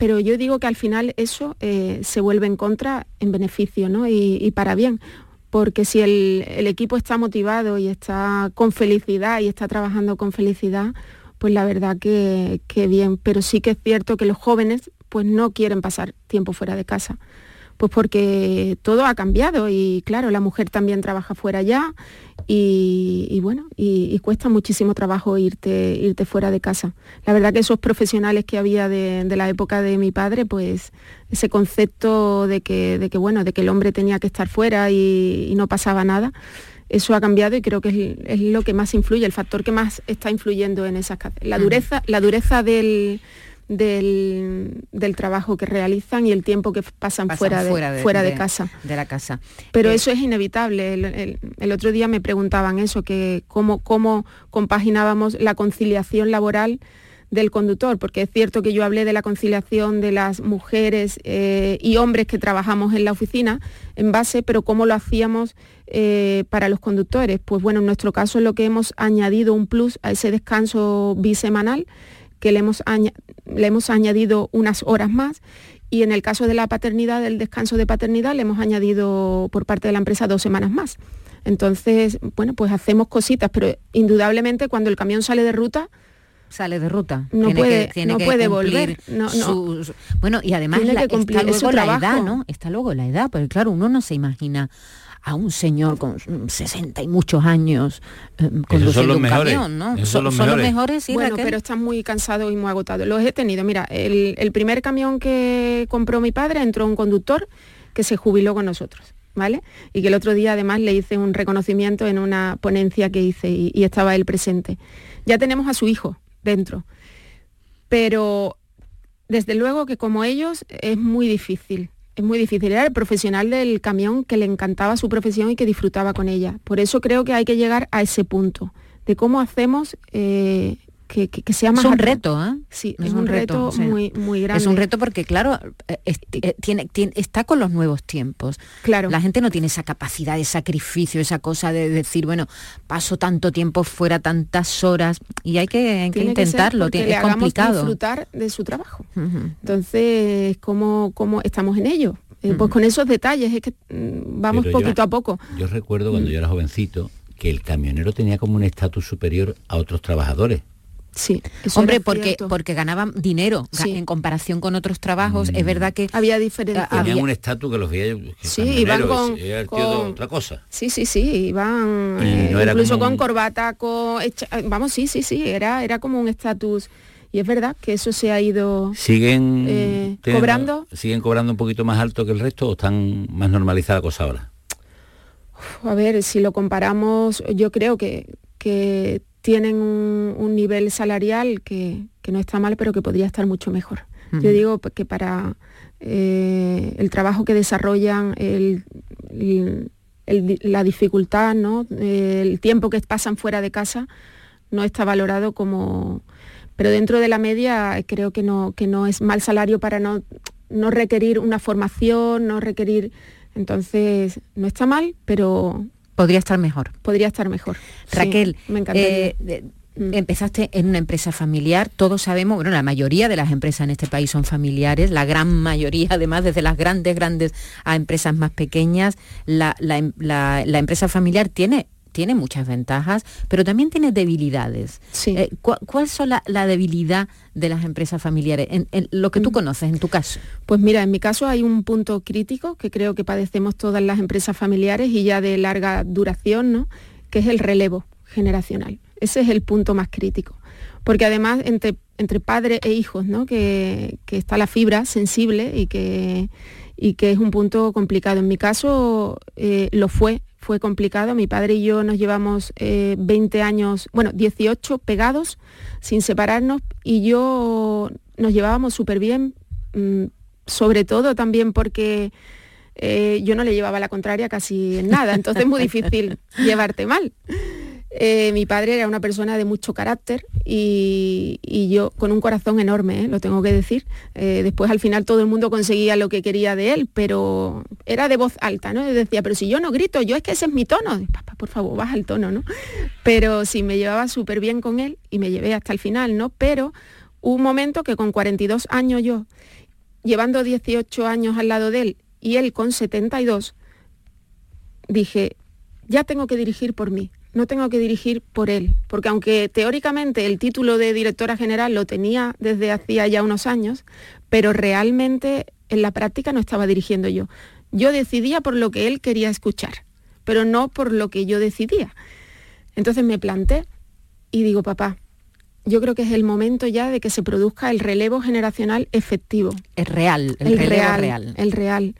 pero yo digo que al final eso eh, se vuelve en contra en beneficio ¿no? y, para bien. Porque si el, equipo está motivado y está con felicidad y está trabajando con felicidad, pues la verdad que, que bien. Pero sí que es cierto que los jóvenes pues no quieren pasar tiempo fuera de casa pues porque todo ha cambiado y claro, la mujer también trabaja fuera ya y, bueno, y, cuesta muchísimo trabajo irte, irte fuera de casa. La verdad que esos profesionales que había de, la época de mi padre, pues ese concepto de que, de que, bueno, de que el hombre tenía que estar fuera y, no pasaba nada, eso ha cambiado y creo que es, lo que más influye, el factor que más está influyendo en esas la dureza, la dureza del del, trabajo que realizan y el tiempo que pasan, fuera, de, fuera de, casa. De la casa. Pero eh, eso es inevitable. El, otro día me preguntaban eso, que cómo, cómo compaginábamos la conciliación laboral del conductor, porque es cierto que yo hablé de la conciliación de las mujeres eh, y hombres que trabajamos en la oficina en base, pero cómo lo hacíamos eh, para los conductores. Pues bueno, en nuestro caso es lo que hemos añadido un plus a ese descanso bisemanal que le hemos, le hemos añadido unas horas más y en el caso de la paternidad, del descanso de paternidad, le hemos añadido por parte de la empresa dos semanas más. Entonces, bueno, pues hacemos cositas, pero indudablemente cuando el camión sale de ruta, sale de ruta. No puede, no puede volver. bueno, y además está luego la edad, ¿no? Está luego la edad, porque claro, uno no se imagina a un señor con 60 y muchos años eh, conduciendo un camión, ¿no? Son, los mejores, sí, bueno, pero están muy cansados y muy agotados. Los he tenido. Mira, el, primer camión que compró mi padre entró un conductor que se jubiló con nosotros. ¿Vale? Y que el otro día además le hice un reconocimiento en una ponencia que hice y, y estaba él presente. Ya tenemos a su hijo dentro, pero desde luego que como ellos es muy difícil es muy difícil. Era el profesional del camión que le encantaba su profesión y que disfrutaba con ella. Por eso creo que hay que llegar a ese punto de cómo hacemos eh, que, sea más... Es un reto, ¿eh? Sí, es, un, reto, muy, muy grande. Es un reto porque, claro, eh, eh, tiene, está con los nuevos tiempos. Claro. La gente no tiene esa capacidad de sacrificio, esa cosa de decir, bueno, paso tanto tiempo fuera, tantas horas, y hay que, intentarlo, tiene, es complicado. disfrutar de su trabajo. Entonces, ¿cómo, ¿cómo estamos en ello? Pues con esos detalles es que mm, vamos poquito a poco. Yo recuerdo cuando mm. yo era jovencito que el camionero tenía como un estatus superior a otros trabajadores. Sí, hombre, porque porque ganaban dinero en comparación con otros trabajos. Es verdad que había diferencia. Tenían un estatus que los veía. sí, iban con, otra cosa. Sí, sí, sí, iban eh, incluso con corbata, con vamos, sí, sí, sí, era era como un estatus. Y es verdad que eso se ha ido siguen eh, cobrando. Siguen cobrando un poquito más alto que el resto o están más normalizada la cosa ahora. A ver, si lo comparamos, yo creo que, que tienen un, nivel salarial que, no está mal, pero que podría estar mucho mejor. Yo digo que para eh, el trabajo que desarrollan, la dificultad, ¿no? el tiempo que pasan fuera de casa, no está valorado como... Pero dentro de la media creo que no, que no es mal salario para no, no requerir una formación, no requerir... Entonces, no está mal, pero Podría estar mejor. Podría estar mejor. Raquel, me encantaría. Eh, mm. Empezaste en una empresa familiar, todos sabemos, bueno, la mayoría de las empresas en este país son familiares, la gran mayoría, además, desde las grandes, grandes a empresas más pequeñas, la empresa familiar tiene tiene muchas ventajas, pero también tiene debilidades. Eh, ¿Cuál es la, debilidad de las empresas familiares? En, lo que tú mm. conoces, en tu caso. Pues mira, en mi caso hay un punto crítico que creo que padecemos todas las empresas familiares y ya de larga duración, ¿no? que es el relevo generacional. Ese es el punto más crítico porque además entre, entre padre e hijos, ¿no? que, está la fibra sensible y que, y que es un punto complicado. En mi caso eh, lo fue, fue complicado. Mi padre y yo nos llevamos 20 eh, años, bueno, 18 pegados, sin separarnos, y yo nos llevábamos súper bien, mm, sobre todo también porque eh, yo no le llevaba la contraria casi en nada, entonces es muy difícil *laughs* llevarte mal. Eh, mi padre era una persona de mucho carácter y, yo con un corazón enorme, ¿eh? lo tengo que decir. después al final todo el mundo conseguía lo que quería de él, pero era de voz alta, ¿no? decía, pero si yo no grito, yo es que ese es mi tono. Papá, por favor, baja el tono, ¿no? Pero sí, me llevaba súper bien con él y me llevé hasta el final, ¿no? Pero un momento que con 42 años yo, llevando 18 años al lado de él y él con 72, dije, ya tengo que dirigir por mí, no tengo que dirigir por él, porque aunque teóricamente el título de directora general lo tenía desde hacía ya unos años, pero realmente en la práctica no estaba dirigiendo yo. Yo decidía por lo que él quería escuchar, pero no por lo que yo decidía. Entonces me planté y digo, papá, yo creo que es el momento ya de que se produzca el relevo generacional efectivo. Es real, el, relevo real. El real.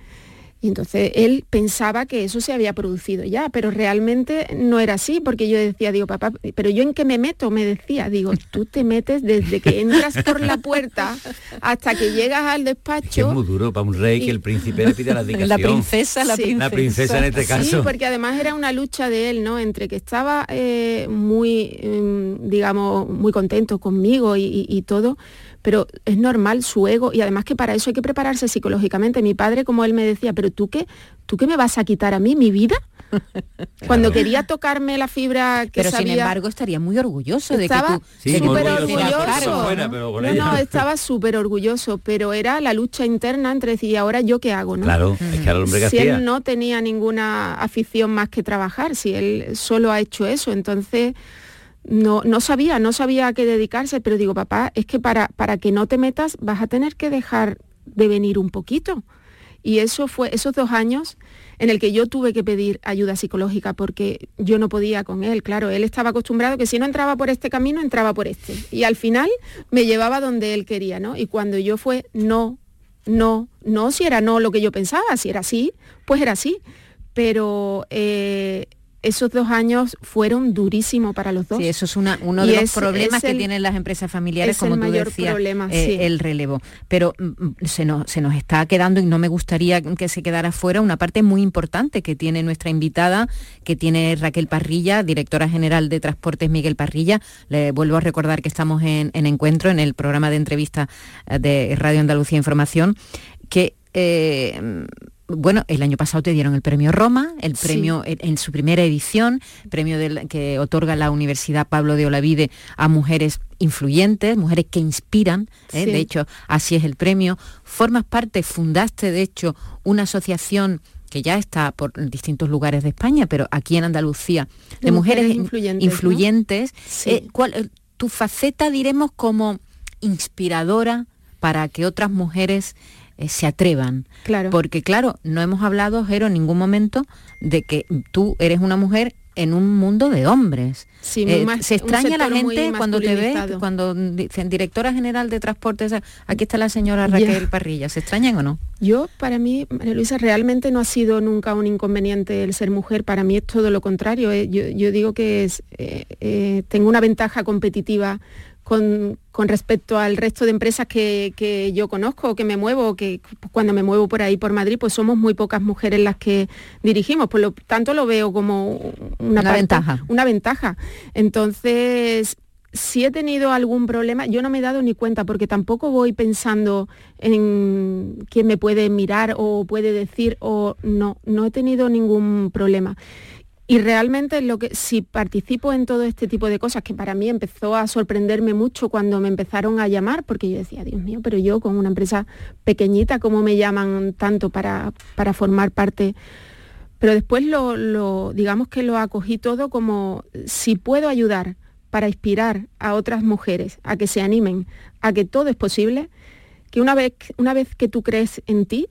Y entonces él pensaba que eso se había producido ya, pero realmente no era así, porque yo decía, digo, papá, pero yo en qué me meto, me decía, digo, tú te metes desde que entras por la puerta hasta que llegas al despacho. Es, muy duro para un rey que el príncipe le pide *laughs* la dedicación. La princesa, la princesa. La princesa en este caso. Sí, porque además era una lucha de él, ¿no? Entre que estaba eh, muy, em, digamos, muy contento conmigo y todo pero es normal su ego y además que para eso hay que prepararse psicológicamente. Mi padre, como él me decía, pero tú qué, tú qué me vas a quitar a mí, mi vida. *laughs* Cuando quería tocarme la fibra que Pero sin embargo estaría muy orgulloso de que tú... súper orgulloso. no, no, *laughs* estaba súper orgulloso, pero era la lucha interna entre decir, ¿y ahora yo qué hago? ¿no? Claro, es que el hombre que Si él no tenía ninguna afición más que trabajar, si él solo ha hecho eso, entonces no, no sabía, no sabía a qué dedicarse, pero digo, papá, es que para, para que no te metas vas a tener que dejar de venir un poquito. Y eso fue esos dos años en el que yo tuve que pedir ayuda psicológica porque yo no podía con él. Claro, él estaba acostumbrado que si no entraba por este camino, entraba por este. Y al final me llevaba donde él quería, ¿no? Y cuando yo fue no, no, no, si era no lo que yo pensaba, si era así, pues era así. Pero eh, esos dos años fueron durísimos para los dos. Sí, eso es una, uno de los problemas que tienen las empresas familiares, como tú decías, problema, eh, el relevo. Pero mm, mm, se, nos, se nos está quedando, y no me gustaría que se quedara fuera, una parte muy importante que tiene nuestra invitada, que tiene Raquel Parrilla, directora general de Transportes Miguel Parrilla. Le vuelvo a recordar que estamos en, encuentro, en el programa de entrevista eh, de Radio Andalucía Información, que... Eh, bueno, el año pasado te dieron el premio Roma, el premio en, su primera edición, premio que otorga la Universidad Pablo de Olavide a mujeres influyentes, mujeres que inspiran, ¿eh? de hecho así es el premio. Formas parte, fundaste de hecho una asociación que ya está por distintos lugares de España, pero aquí en Andalucía, de, mujeres, influyentes. Eh, eh, tu faceta, diremos, como inspiradora para que otras mujeres eh, se atrevan. Claro. Porque claro, no hemos hablado, Jero, en ningún momento de que tú eres una mujer en un mundo de hombres. Sí, eh, se extraña la gente cuando te ve, cuando dicen directora general de transportes, aquí está la señora Raquel Parrilla, ¿se extrañan o no? Yo, para mí, María Luisa, realmente no ha sido nunca un inconveniente el ser mujer, para mí es todo lo contrario. Eh, yo, digo que es, tengo una ventaja competitiva con, respecto al resto de empresas que, yo conozco, que me muevo, que cuando me muevo por ahí por Madrid, pues somos muy pocas mujeres las que dirigimos, por lo tanto lo veo como una, ventaja. Una ventaja. Entonces, si he tenido algún problema, yo no me he dado ni cuenta porque tampoco voy pensando en quién me puede mirar o puede decir o no, no he tenido ningún problema. Y realmente lo que si participo en todo este tipo de cosas, que para mí empezó a sorprenderme mucho cuando me empezaron a llamar, porque yo decía, Dios mío, pero yo con una empresa pequeñita, ¿cómo me llaman tanto para, para formar parte? Pero después lo, digamos que lo acogí todo como si puedo ayudar para inspirar a otras mujeres a que se animen, a que todo es posible, que una vez, una vez que tú crees en ti,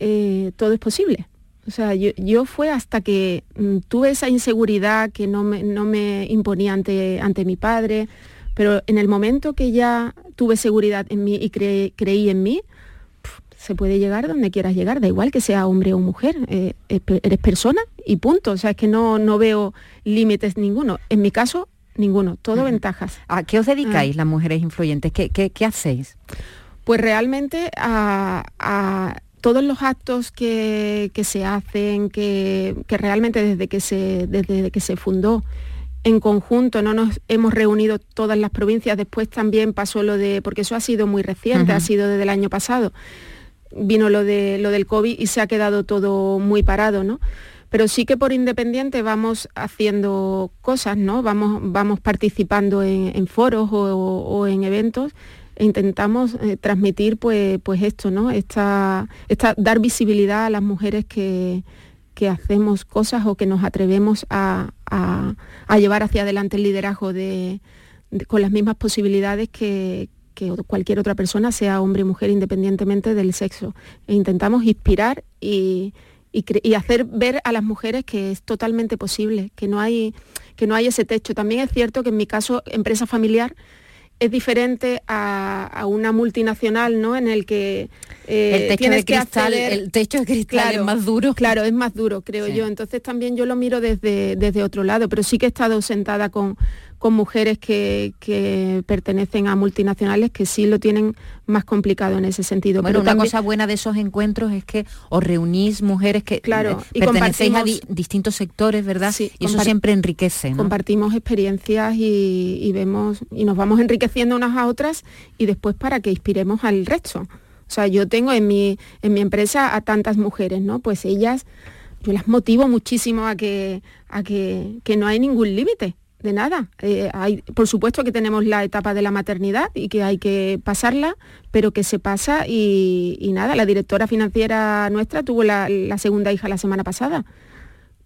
eh, todo es posible. O sea, yo, fue hasta que mm, tuve esa inseguridad que no me, no me imponía ante, ante mi padre, Pero en el momento que ya tuve seguridad en mí y creí en mí, se puede llegar donde quieras llegar, da igual que sea hombre o mujer, eh, eres persona y punto. O sea, es que no, no veo límites ninguno. En mi caso, ninguno, todo ventajas. ¿A qué os dedicáis ah. las mujeres influyentes? ¿Qué, qué, hacéis? Pues realmente a, todos los actos que, se hacen, que, realmente desde que se, desde que se fundó en conjunto, no nos hemos reunido todas las provincias, después también pasó lo de, porque eso ha sido muy reciente, ha sido desde el año pasado, vino lo, de, lo del COVID y se ha quedado todo muy parado, ¿no? Pero sí que por independiente vamos haciendo cosas, ¿no? Vamos, vamos participando en, foros o, en eventos intentamos eh, transmitir pues, pues esto, ¿no? Esta, esta, dar visibilidad a las mujeres que, hacemos cosas o que nos atrevemos a, llevar hacia adelante el liderazgo con las mismas posibilidades que, que cualquier otra persona, sea hombre o mujer, independientemente del sexo. E intentamos inspirar y, hacer ver a las mujeres que es totalmente posible, que no, hay, que no hay ese techo. También es cierto que en mi caso, empresa familiar, es diferente a, una multinacional, ¿no? En el que eh, el techo de cristal, el techo de cristal es más duro. Claro, es más duro, creo yo. Entonces también yo lo miro desde, desde otro lado, pero sí que he estado sentada con, con mujeres que, pertenecen a multinacionales que sí lo tienen más complicado en ese sentido. Bueno, una cosa buena de esos encuentros es que os reunís mujeres que claro, y pertenecéis a distintos sectores, ¿verdad? Sí, y eso siempre enriquece. Compartimos experiencias y, vemos y nos vamos enriqueciendo unas a otras y después para que inspiremos al resto. O sea, yo tengo en mi, en mi empresa a tantas mujeres, ¿no? Pues ellas, yo las motivo muchísimo a que, a que, que no hay ningún límite de nada. Eh, hay, por supuesto que tenemos la etapa de la maternidad y que hay que pasarla, pero que se pasa y, nada, la directora financiera nuestra tuvo la, segunda hija la semana pasada.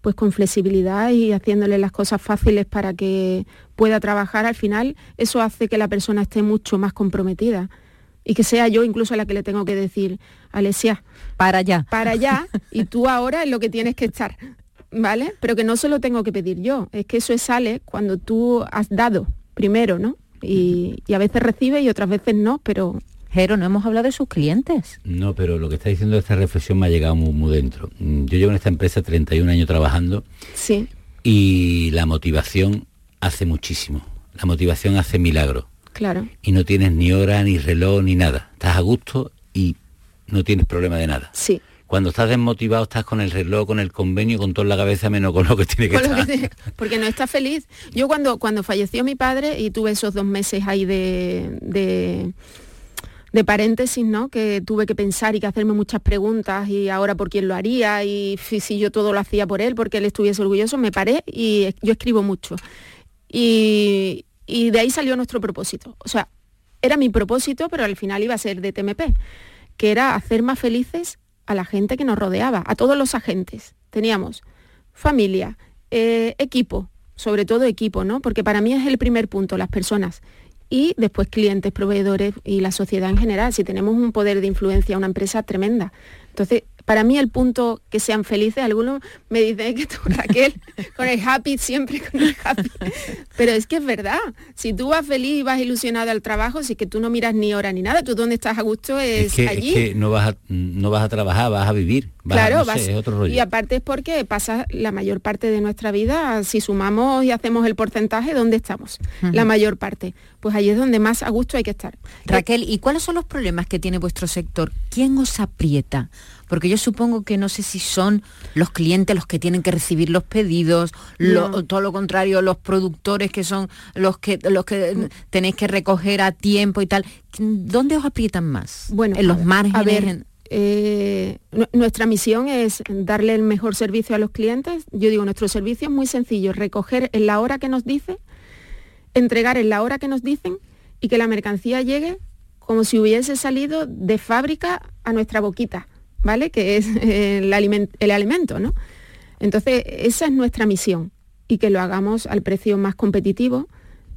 Pues con flexibilidad y haciéndole las cosas fáciles para que pueda trabajar, al final eso hace que la persona esté mucho más comprometida y que sea yo incluso la que le tengo que decir, Alesia, para allá. Para allá, y tú ahora es lo que tienes que estar. ¿Vale? Pero que no se lo tengo que pedir yo, es que eso sale cuando tú has dado primero, ¿no? Y, a veces recibe y otras veces no, pero... Jero, no hemos hablado de sus clientes. No, pero lo que está diciendo esta reflexión me ha llegado muy, muy dentro. Mm, yo llevo en esta empresa 31 años trabajando. Sí. Y la motivación hace muchísimo. La motivación hace milagro. Claro. Y no tienes ni hora, ni reloj, ni nada. Estás a gusto y no tienes problema de nada. Sí. Cuando estás desmotivado estás con el reloj, con el convenio, con toda la cabeza menos con lo que tiene que estar. porque no estás feliz. Yo cuando, cuando falleció mi padre y tuve esos dos meses ahí de, de, paréntesis, ¿no? Que tuve que pensar y que hacerme muchas preguntas y ahora por quién lo haría y si yo todo lo hacía por él, porque él estuviese orgulloso, me paré y yo escribo mucho. Y, y de ahí salió nuestro propósito. O sea, era mi propósito, pero al final iba a ser de TMP, que era hacer más felices a la gente que nos rodeaba, a todos los agentes. Teníamos familia, eh, equipo, sobre todo equipo, ¿no? Porque para mí es el primer punto, las personas. Y después clientes, proveedores y la sociedad en general. Si tenemos un poder de influencia, una empresa tremenda. Entonces, para mí el punto que sean felices, algunos me dicen que tú, *laughs* Raquel, con el happy, siempre con el happy. *laughs* Pero es que es verdad, si tú vas feliz y vas ilusionado al trabajo, si es que tú no miras ni hora ni nada, tú donde estás a gusto es, allí. Es que no vas, a, no vas a trabajar, vas a vivir. claro, es otro rollo. y aparte es porque pasa la mayor parte de nuestra vida, si sumamos y hacemos el porcentaje, ¿dónde estamos? La mayor parte. Pues allí es donde más a gusto hay que estar. Raquel, ¿y cuáles son los problemas que tiene vuestro sector? ¿Quién os aprieta? porque yo supongo que no sé si son los clientes los que tienen que recibir los pedidos, todo lo contrario, los productores que son los que, los que tenéis que recoger a tiempo y tal. ¿Dónde os aprietan más? Bueno, en los márgenes. Eh, nuestra misión es darle el mejor servicio a los clientes. Yo digo, nuestro servicio es muy sencillo, recoger en la hora que nos dice, entregar en la hora que nos dicen y que la mercancía llegue como si hubiese salido de fábrica a nuestra boquita. ¿vale? Que es el, alimento, ¿no? Entonces, esa es nuestra misión y que lo hagamos al precio más competitivo,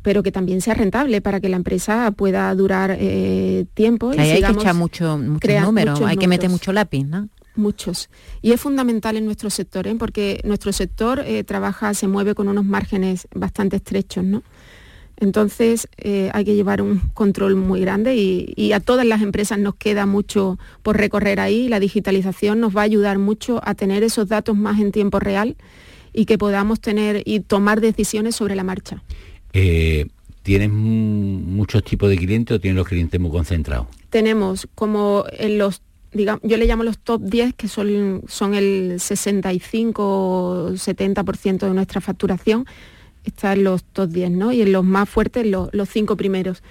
pero que también sea rentable para que la empresa pueda durar eh, tiempo. Y hay que echar mucho, muchos números, hay que meter mucho lápiz, ¿no? Muchos. Y es fundamental en nuestro sector, ¿eh? porque nuestro sector eh, trabaja, se mueve con unos márgenes bastante estrechos, ¿no? Entonces eh, hay que llevar un control muy grande y, a todas las empresas nos queda mucho por recorrer ahí. La digitalización nos va a ayudar mucho a tener esos datos más en tiempo real y que podamos tener y tomar decisiones sobre la marcha. Eh, ¿Tienes muchos tipos de clientes o tienes los clientes muy concentrados? Tenemos como en los digamos, yo le llamo los top 10, que son, son el 65-70% de nuestra facturación, está en los top 10, ¿no? Y en los más fuertes, los, cinco primeros.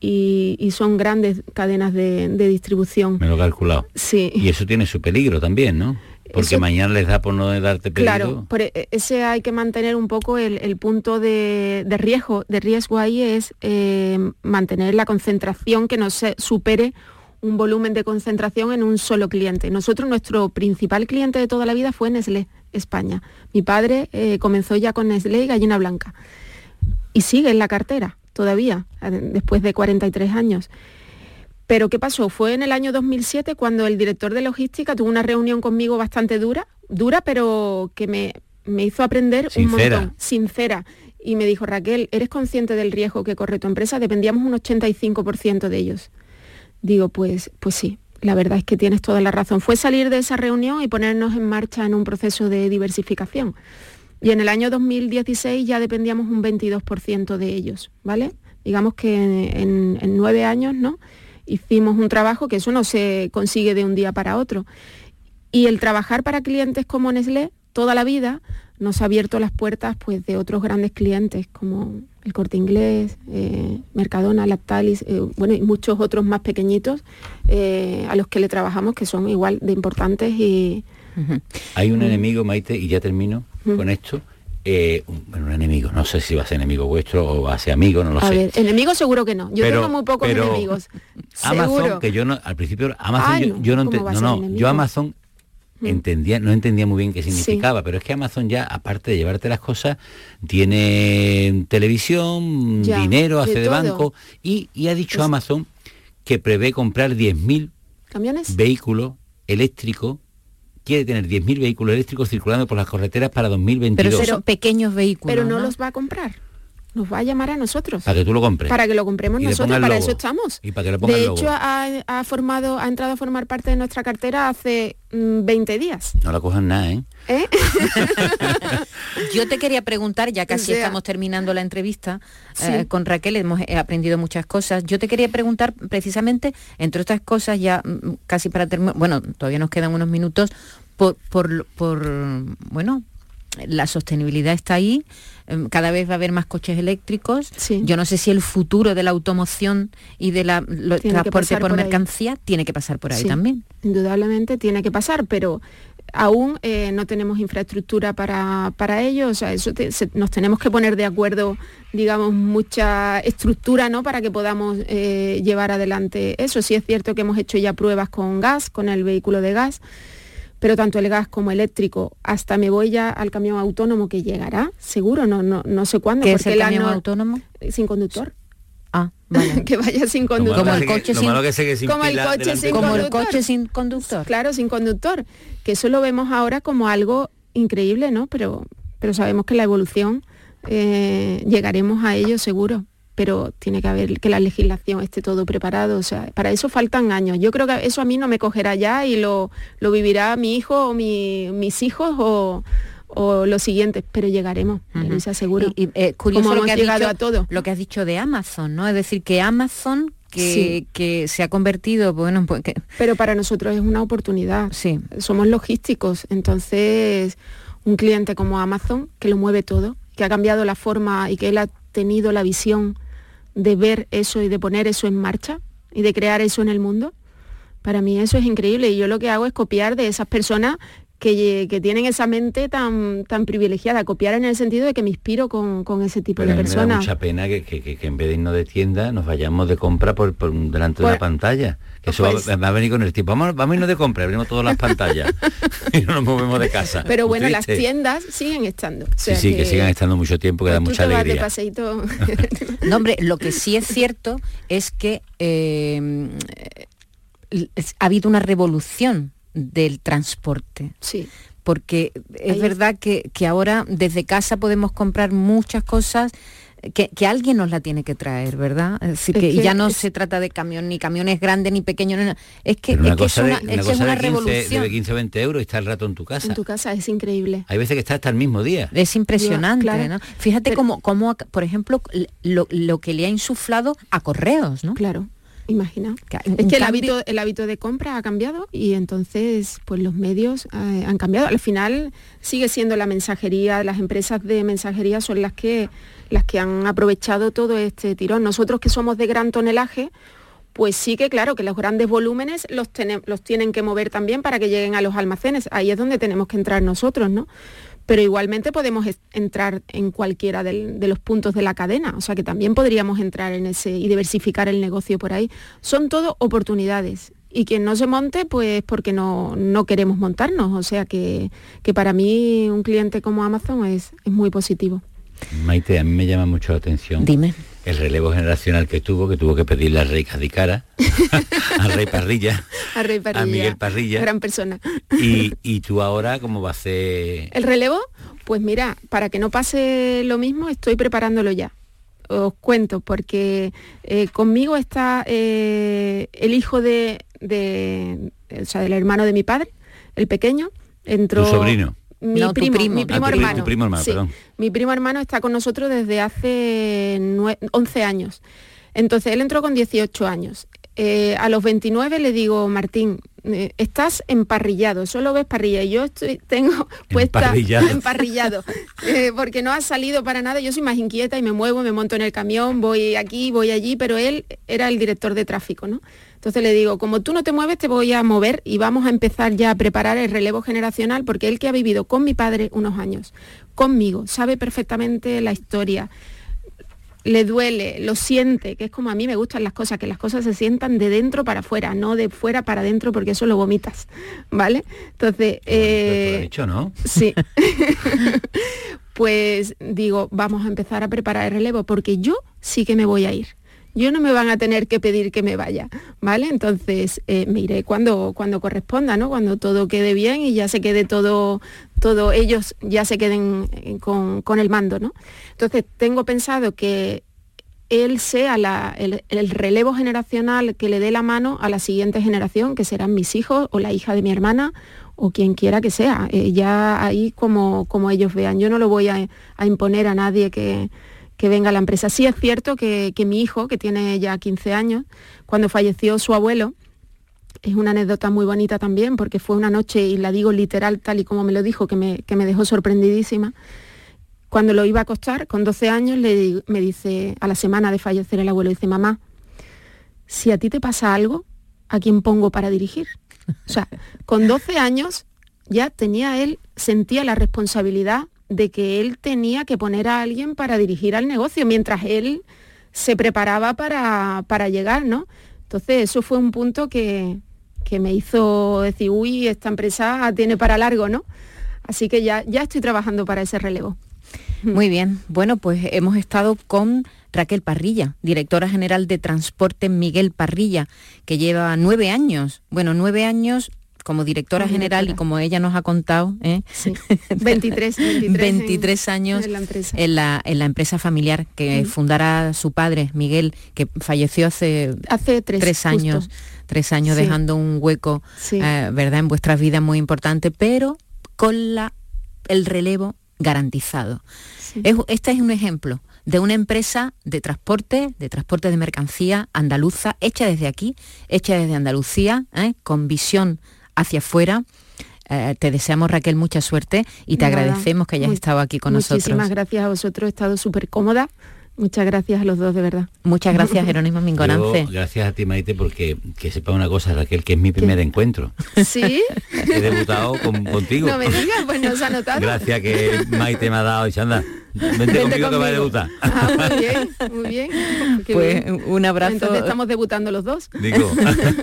Y, son grandes cadenas de, distribución. Me lo he calculado. Sí. Y eso tiene su peligro también, ¿no? Porque mañana les da por no darte peligro. Claro, por e, ese hay que mantener un poco el, punto de, riesgo. De riesgo ahí es eh, mantener la concentración que no se supere un volumen de concentración en un solo cliente. Nosotros, nuestro principal cliente de toda la vida fue Nestlé, España. Mi padre eh, comenzó ya con Nestlé y Gallina Blanca. Y sigue en la cartera todavía, después de 43 años. Pero ¿qué pasó? Fue en el año 2007 cuando el director de logística tuvo una reunión conmigo bastante dura, dura, pero que me, me hizo aprender un montón, sincera. Y me dijo, Raquel, ¿eres consciente del riesgo que corre tu empresa? Dependíamos un 85% de ellos. Digo, pues, pues sí, la verdad es que tienes toda la razón. Fue salir de esa reunión y ponernos en marcha en un proceso de diversificación. Y en el año 2016 ya dependíamos un 22% de ellos, ¿vale? Digamos que en, nueve años, ¿no? Hicimos un trabajo que eso no se consigue de un día para otro. Y el trabajar para clientes como Nestlé toda la vida nos ha abierto las puertas pues, de otros grandes clientes como el Corte Inglés, eh, Mercadona, Lactalis, eh, bueno, y muchos otros más pequeñitos eh, a los que le trabajamos que son igual de importantes y... Hay un enemigo, Maite, y ya termino con esto, bueno, un enemigo, no sé si va a ser enemigo vuestro o va a ser amigo, no lo sé. A ver, enemigo seguro que no. Yo tengo muy pocos enemigos. Amazon, que yo no, al principio Amazon yo, no, no, no, yo Amazon. Entendía, no entendía muy bien qué significaba, pero es que Amazon ya, aparte de llevarte las cosas, tiene televisión, dinero, hace de, banco, y, ha dicho Amazon que prevé comprar 10.000 vehículos eléctricos quiere tener 10.000 vehículos eléctricos circulando por las carreteras para 2022. Pero, pequeños vehículos. Pero no, los va a comprar nos va a llamar a nosotros. Para que tú lo compres. Para que lo compremos nosotros, para eso estamos. Y para que de hecho, ha, formado, ha entrado a formar parte de nuestra cartera hace 20 mm, días. No la cojan nada, ¿eh? ¿Eh? *laughs* Yo te quería preguntar, ya casi estamos terminando la entrevista eh, con Raquel, hemos aprendido muchas cosas. Yo te quería preguntar precisamente, entre otras cosas, ya mm, casi para terminar, bueno, todavía nos quedan unos minutos, por, por, por bueno, la sostenibilidad está ahí, em, cada vez va a haber más coches eléctricos. Yo no sé si el futuro de la automoción y de la transporte por, mercancía tiene que pasar por ahí también. Indudablemente tiene que pasar, pero aún eh, no tenemos infraestructura para, para ello, o sea, eso nos tenemos que poner de acuerdo, digamos, mucha estructura, ¿no? Para que podamos eh, llevar adelante eso. Sí es cierto que hemos hecho ya pruebas con gas, con el vehículo de gas, pero tanto el gas como eléctrico, hasta me voy ya al camión autónomo que llegará, seguro, no, no, no sé cuándo. ¿Qué es el camión autónomo? Sin conductor. Ah, vale. *laughs* que vaya sin conductor. Como, el coche sin, como el coche sin como el coche sin conductor. Claro, sin conductor. Que eso lo vemos ahora como algo increíble, ¿no? Pero, pero sabemos que la evolución eh, llegaremos a ello seguro pero tiene que haber que la legislación esté todo preparado. O sea, para eso faltan años. Yo creo que eso a mí no me cogerá ya y lo, lo vivirá mi hijo o mis hijos o, o los siguientes, pero llegaremos, uh se aseguro. Y, eh, curioso lo que, has dicho, a todo. lo que has dicho de Amazon, ¿no? Es decir, que Amazon que, que, se ha convertido, bueno, pues Pero para nosotros es una oportunidad. Sí. Somos logísticos, entonces un cliente como Amazon, que lo mueve todo, que ha cambiado la forma y que él ha tenido la visión de ver eso y de poner eso en marcha y de crear eso en el mundo. Para mí eso es increíble y yo lo que hago es copiar de esas personas que, tienen esa mente tan, tan privilegiada, copiar en el sentido de que me inspiro con, ese tipo de personas. Me da mucha pena que, en vez de irnos de tienda nos vayamos de compra por, delante de la pantalla. Que eso va, a venir con el tiempo. Vamos, vamos a irnos de compra, abrimos todas las pantallas *laughs* y no nos movemos de casa. Pero bueno, las tiendas siguen estando. sí, sí, que, sigan estando mucho tiempo, que da mucha alegría. *laughs* no, hombre, lo que sí es cierto es que eh, ha habido una revolución del transporte. Sí. Porque es verdad que, ahora desde casa podemos comprar muchas cosas que, alguien nos la tiene que traer, ¿verdad? Es que, ya no se trata de camión, ni camiones grandes, ni pequeños, es que, es, una, es una, revolución. De 15 o 20 euros y está el rato en tu casa. En tu casa, es increíble. Hay veces que está hasta el mismo día. Es impresionante, ¿no? Fíjate cómo, cómo, por ejemplo, lo, lo que le ha insuflado a correos, ¿no? Claro. Imagina. Es que el hábito, el hábito de compra ha cambiado y entonces pues los medios eh, han cambiado. Al final sigue siendo la mensajería, las empresas de mensajería son las que, las que han aprovechado todo este tirón. Nosotros que somos de gran tonelaje, pues sí que claro que los grandes volúmenes los, los tienen que mover también para que lleguen a los almacenes. Ahí es donde tenemos que entrar nosotros, ¿no? pero igualmente podemos entrar en cualquiera de los puntos de la cadena, o sea que también podríamos entrar en ese y diversificar el negocio por ahí. Son todo oportunidades. Y quien no se monte, pues porque no, queremos montarnos. O sea que, para mí un cliente como Amazon es, es muy positivo. Maite, a mí me llama mucho la atención. Dime el relevo generacional que tuvo, que tuvo que pedirle al rey Cadicara, *laughs* al rey Parrilla, a, Miguel Parrilla. Gran persona. Y, tú ahora, ¿cómo va a ser? ¿El relevo? Pues mira, para que no pase lo mismo, estoy preparándolo ya. Os cuento, porque eh, conmigo está eh, el hijo de, o sea, del hermano de mi padre, el pequeño. Entró, ¿Tu sobrino? Mi, primo, mi primo, ah, hermano. Mi primo hermano está con nosotros desde hace 11 años. Entonces él entró con 18 años. Eh, a los 29 le digo, Martín, eh, estás emparrillado, solo ves parrilla. Y yo estoy, tengo *laughs* puesta *laughs* emparrillado, eh, porque no ha salido para nada. Yo soy más inquieta y me muevo, me monto en el camión, voy aquí, voy allí, pero él era el director de tráfico, ¿no? Entonces le digo, como tú no te mueves, te voy a mover y vamos a empezar ya a preparar el relevo generacional, porque él que ha vivido con mi padre unos años, conmigo, sabe perfectamente la historia, le duele, lo siente, que es como a mí me gustan las cosas, que las cosas se sientan de dentro para afuera, no de fuera para adentro, porque eso lo vomitas, *laughs* ¿vale? Entonces... Eh, dicho, ¿no? Sí. *laughs* *laughs* pues digo, vamos a empezar a preparar el relevo, porque yo sí que me voy a ir yo no me van a tener que pedir que me vaya, ¿vale? Entonces eh, me iré cuando, cuando corresponda, ¿no? Cuando todo quede bien y ya se quede todo, todo ellos ya se queden eh, con, el mando, ¿no? Entonces tengo pensado que él sea el, relevo generacional que le dé la mano a la siguiente generación, que serán mis hijos o la hija de mi hermana o quien quiera que sea. Eh, ya ahí como, como ellos vean. Yo no lo voy a imponer a nadie que, que venga la empresa. Sí es cierto que, mi hijo, que tiene ya 15 años, cuando falleció su abuelo, es una anécdota muy bonita también, porque fue una noche, y la digo literal tal y como me lo dijo, que me, que me dejó sorprendidísima. Cuando lo iba a acostar, con 12 años, le, me dice, a la semana de fallecer el abuelo, dice, mamá, si a ti te pasa algo, ¿a quién pongo para dirigir? O sea, con 12 años ya tenía él, sentía la responsabilidad de que él tenía que poner a alguien para dirigir al negocio mientras él se preparaba para, para llegar, ¿no? Entonces eso fue un punto que, que, me hizo decir, uy, esta empresa tiene para largo, ¿no? Así que ya, ya estoy trabajando para ese relevo. *laughs* Muy bien, bueno, pues hemos estado con Raquel Parrilla, directora general de Transporte Miguel Parrilla, que lleva nueve años, bueno, nueve años como directora general y como ella nos ha contado, 23, ¿eh? 23, *laughs* *laughs* años en la, empresa. familiar que fundará su padre, Miguel, que falleció hace, hace tres, años, tres años dejando un hueco, eh, ¿verdad?, en vuestras vidas muy importante, pero con la, el relevo garantizado. este es un ejemplo de una empresa de transporte, de transporte de mercancía andaluza, hecha desde aquí, hecha desde Andalucía, ¿eh? con visión hacia afuera. Eh, te deseamos, Raquel, mucha suerte y te agradecemos que hayas estado aquí con nosotros. Muchísimas gracias a vosotros, he estado súper cómoda. Muchas gracias a los dos, de verdad. Muchas gracias, *laughs* Jerónimo Mingonance. gracias a ti, Maite, porque que sepa una cosa, Raquel, que es mi primer encuentro. ¿Sí? He debutado contigo. No me digas, pues no se ha *laughs* notado. Gracias que Maite me ha dado, y anda, Vente, conmigo, que va a debutar. Ah, muy bien, muy bien. *laughs* pues un abrazo. Entonces estamos debutando los dos. Digo.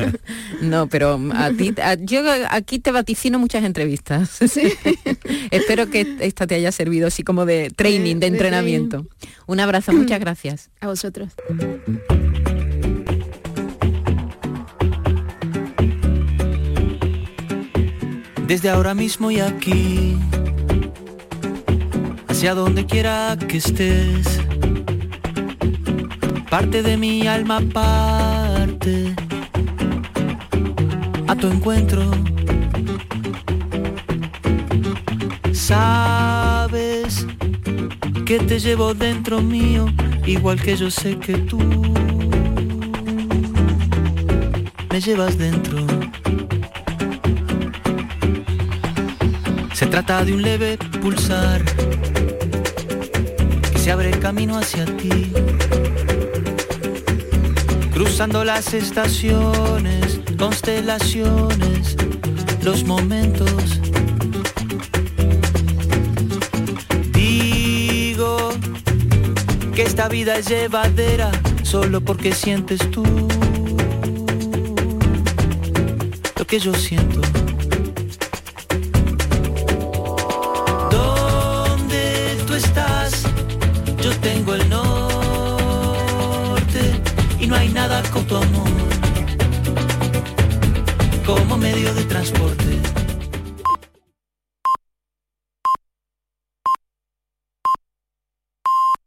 *laughs* no, pero a ti, yo aquí te vaticino muchas entrevistas. *laughs* Sí. Espero que esta te haya servido así como de training, de, entrenamiento. Un abrazo, muchas gracias. *clears throat* A vosotros. Desde ahora mismo y aquí hacia donde quiera que estés. parte de mi alma parte a tu encuentro. Sabes que te llevo dentro mío, igual que yo sé que tú me llevas dentro. Se trata de un leve pulsar se abre camino hacia ti cruzando las estaciones, constelaciones, los momentos. Digo que esta vida es llevadera solo porque sientes tú lo que yo siento. Tengo el nombre no hay nada con tu amor como medio de transporte.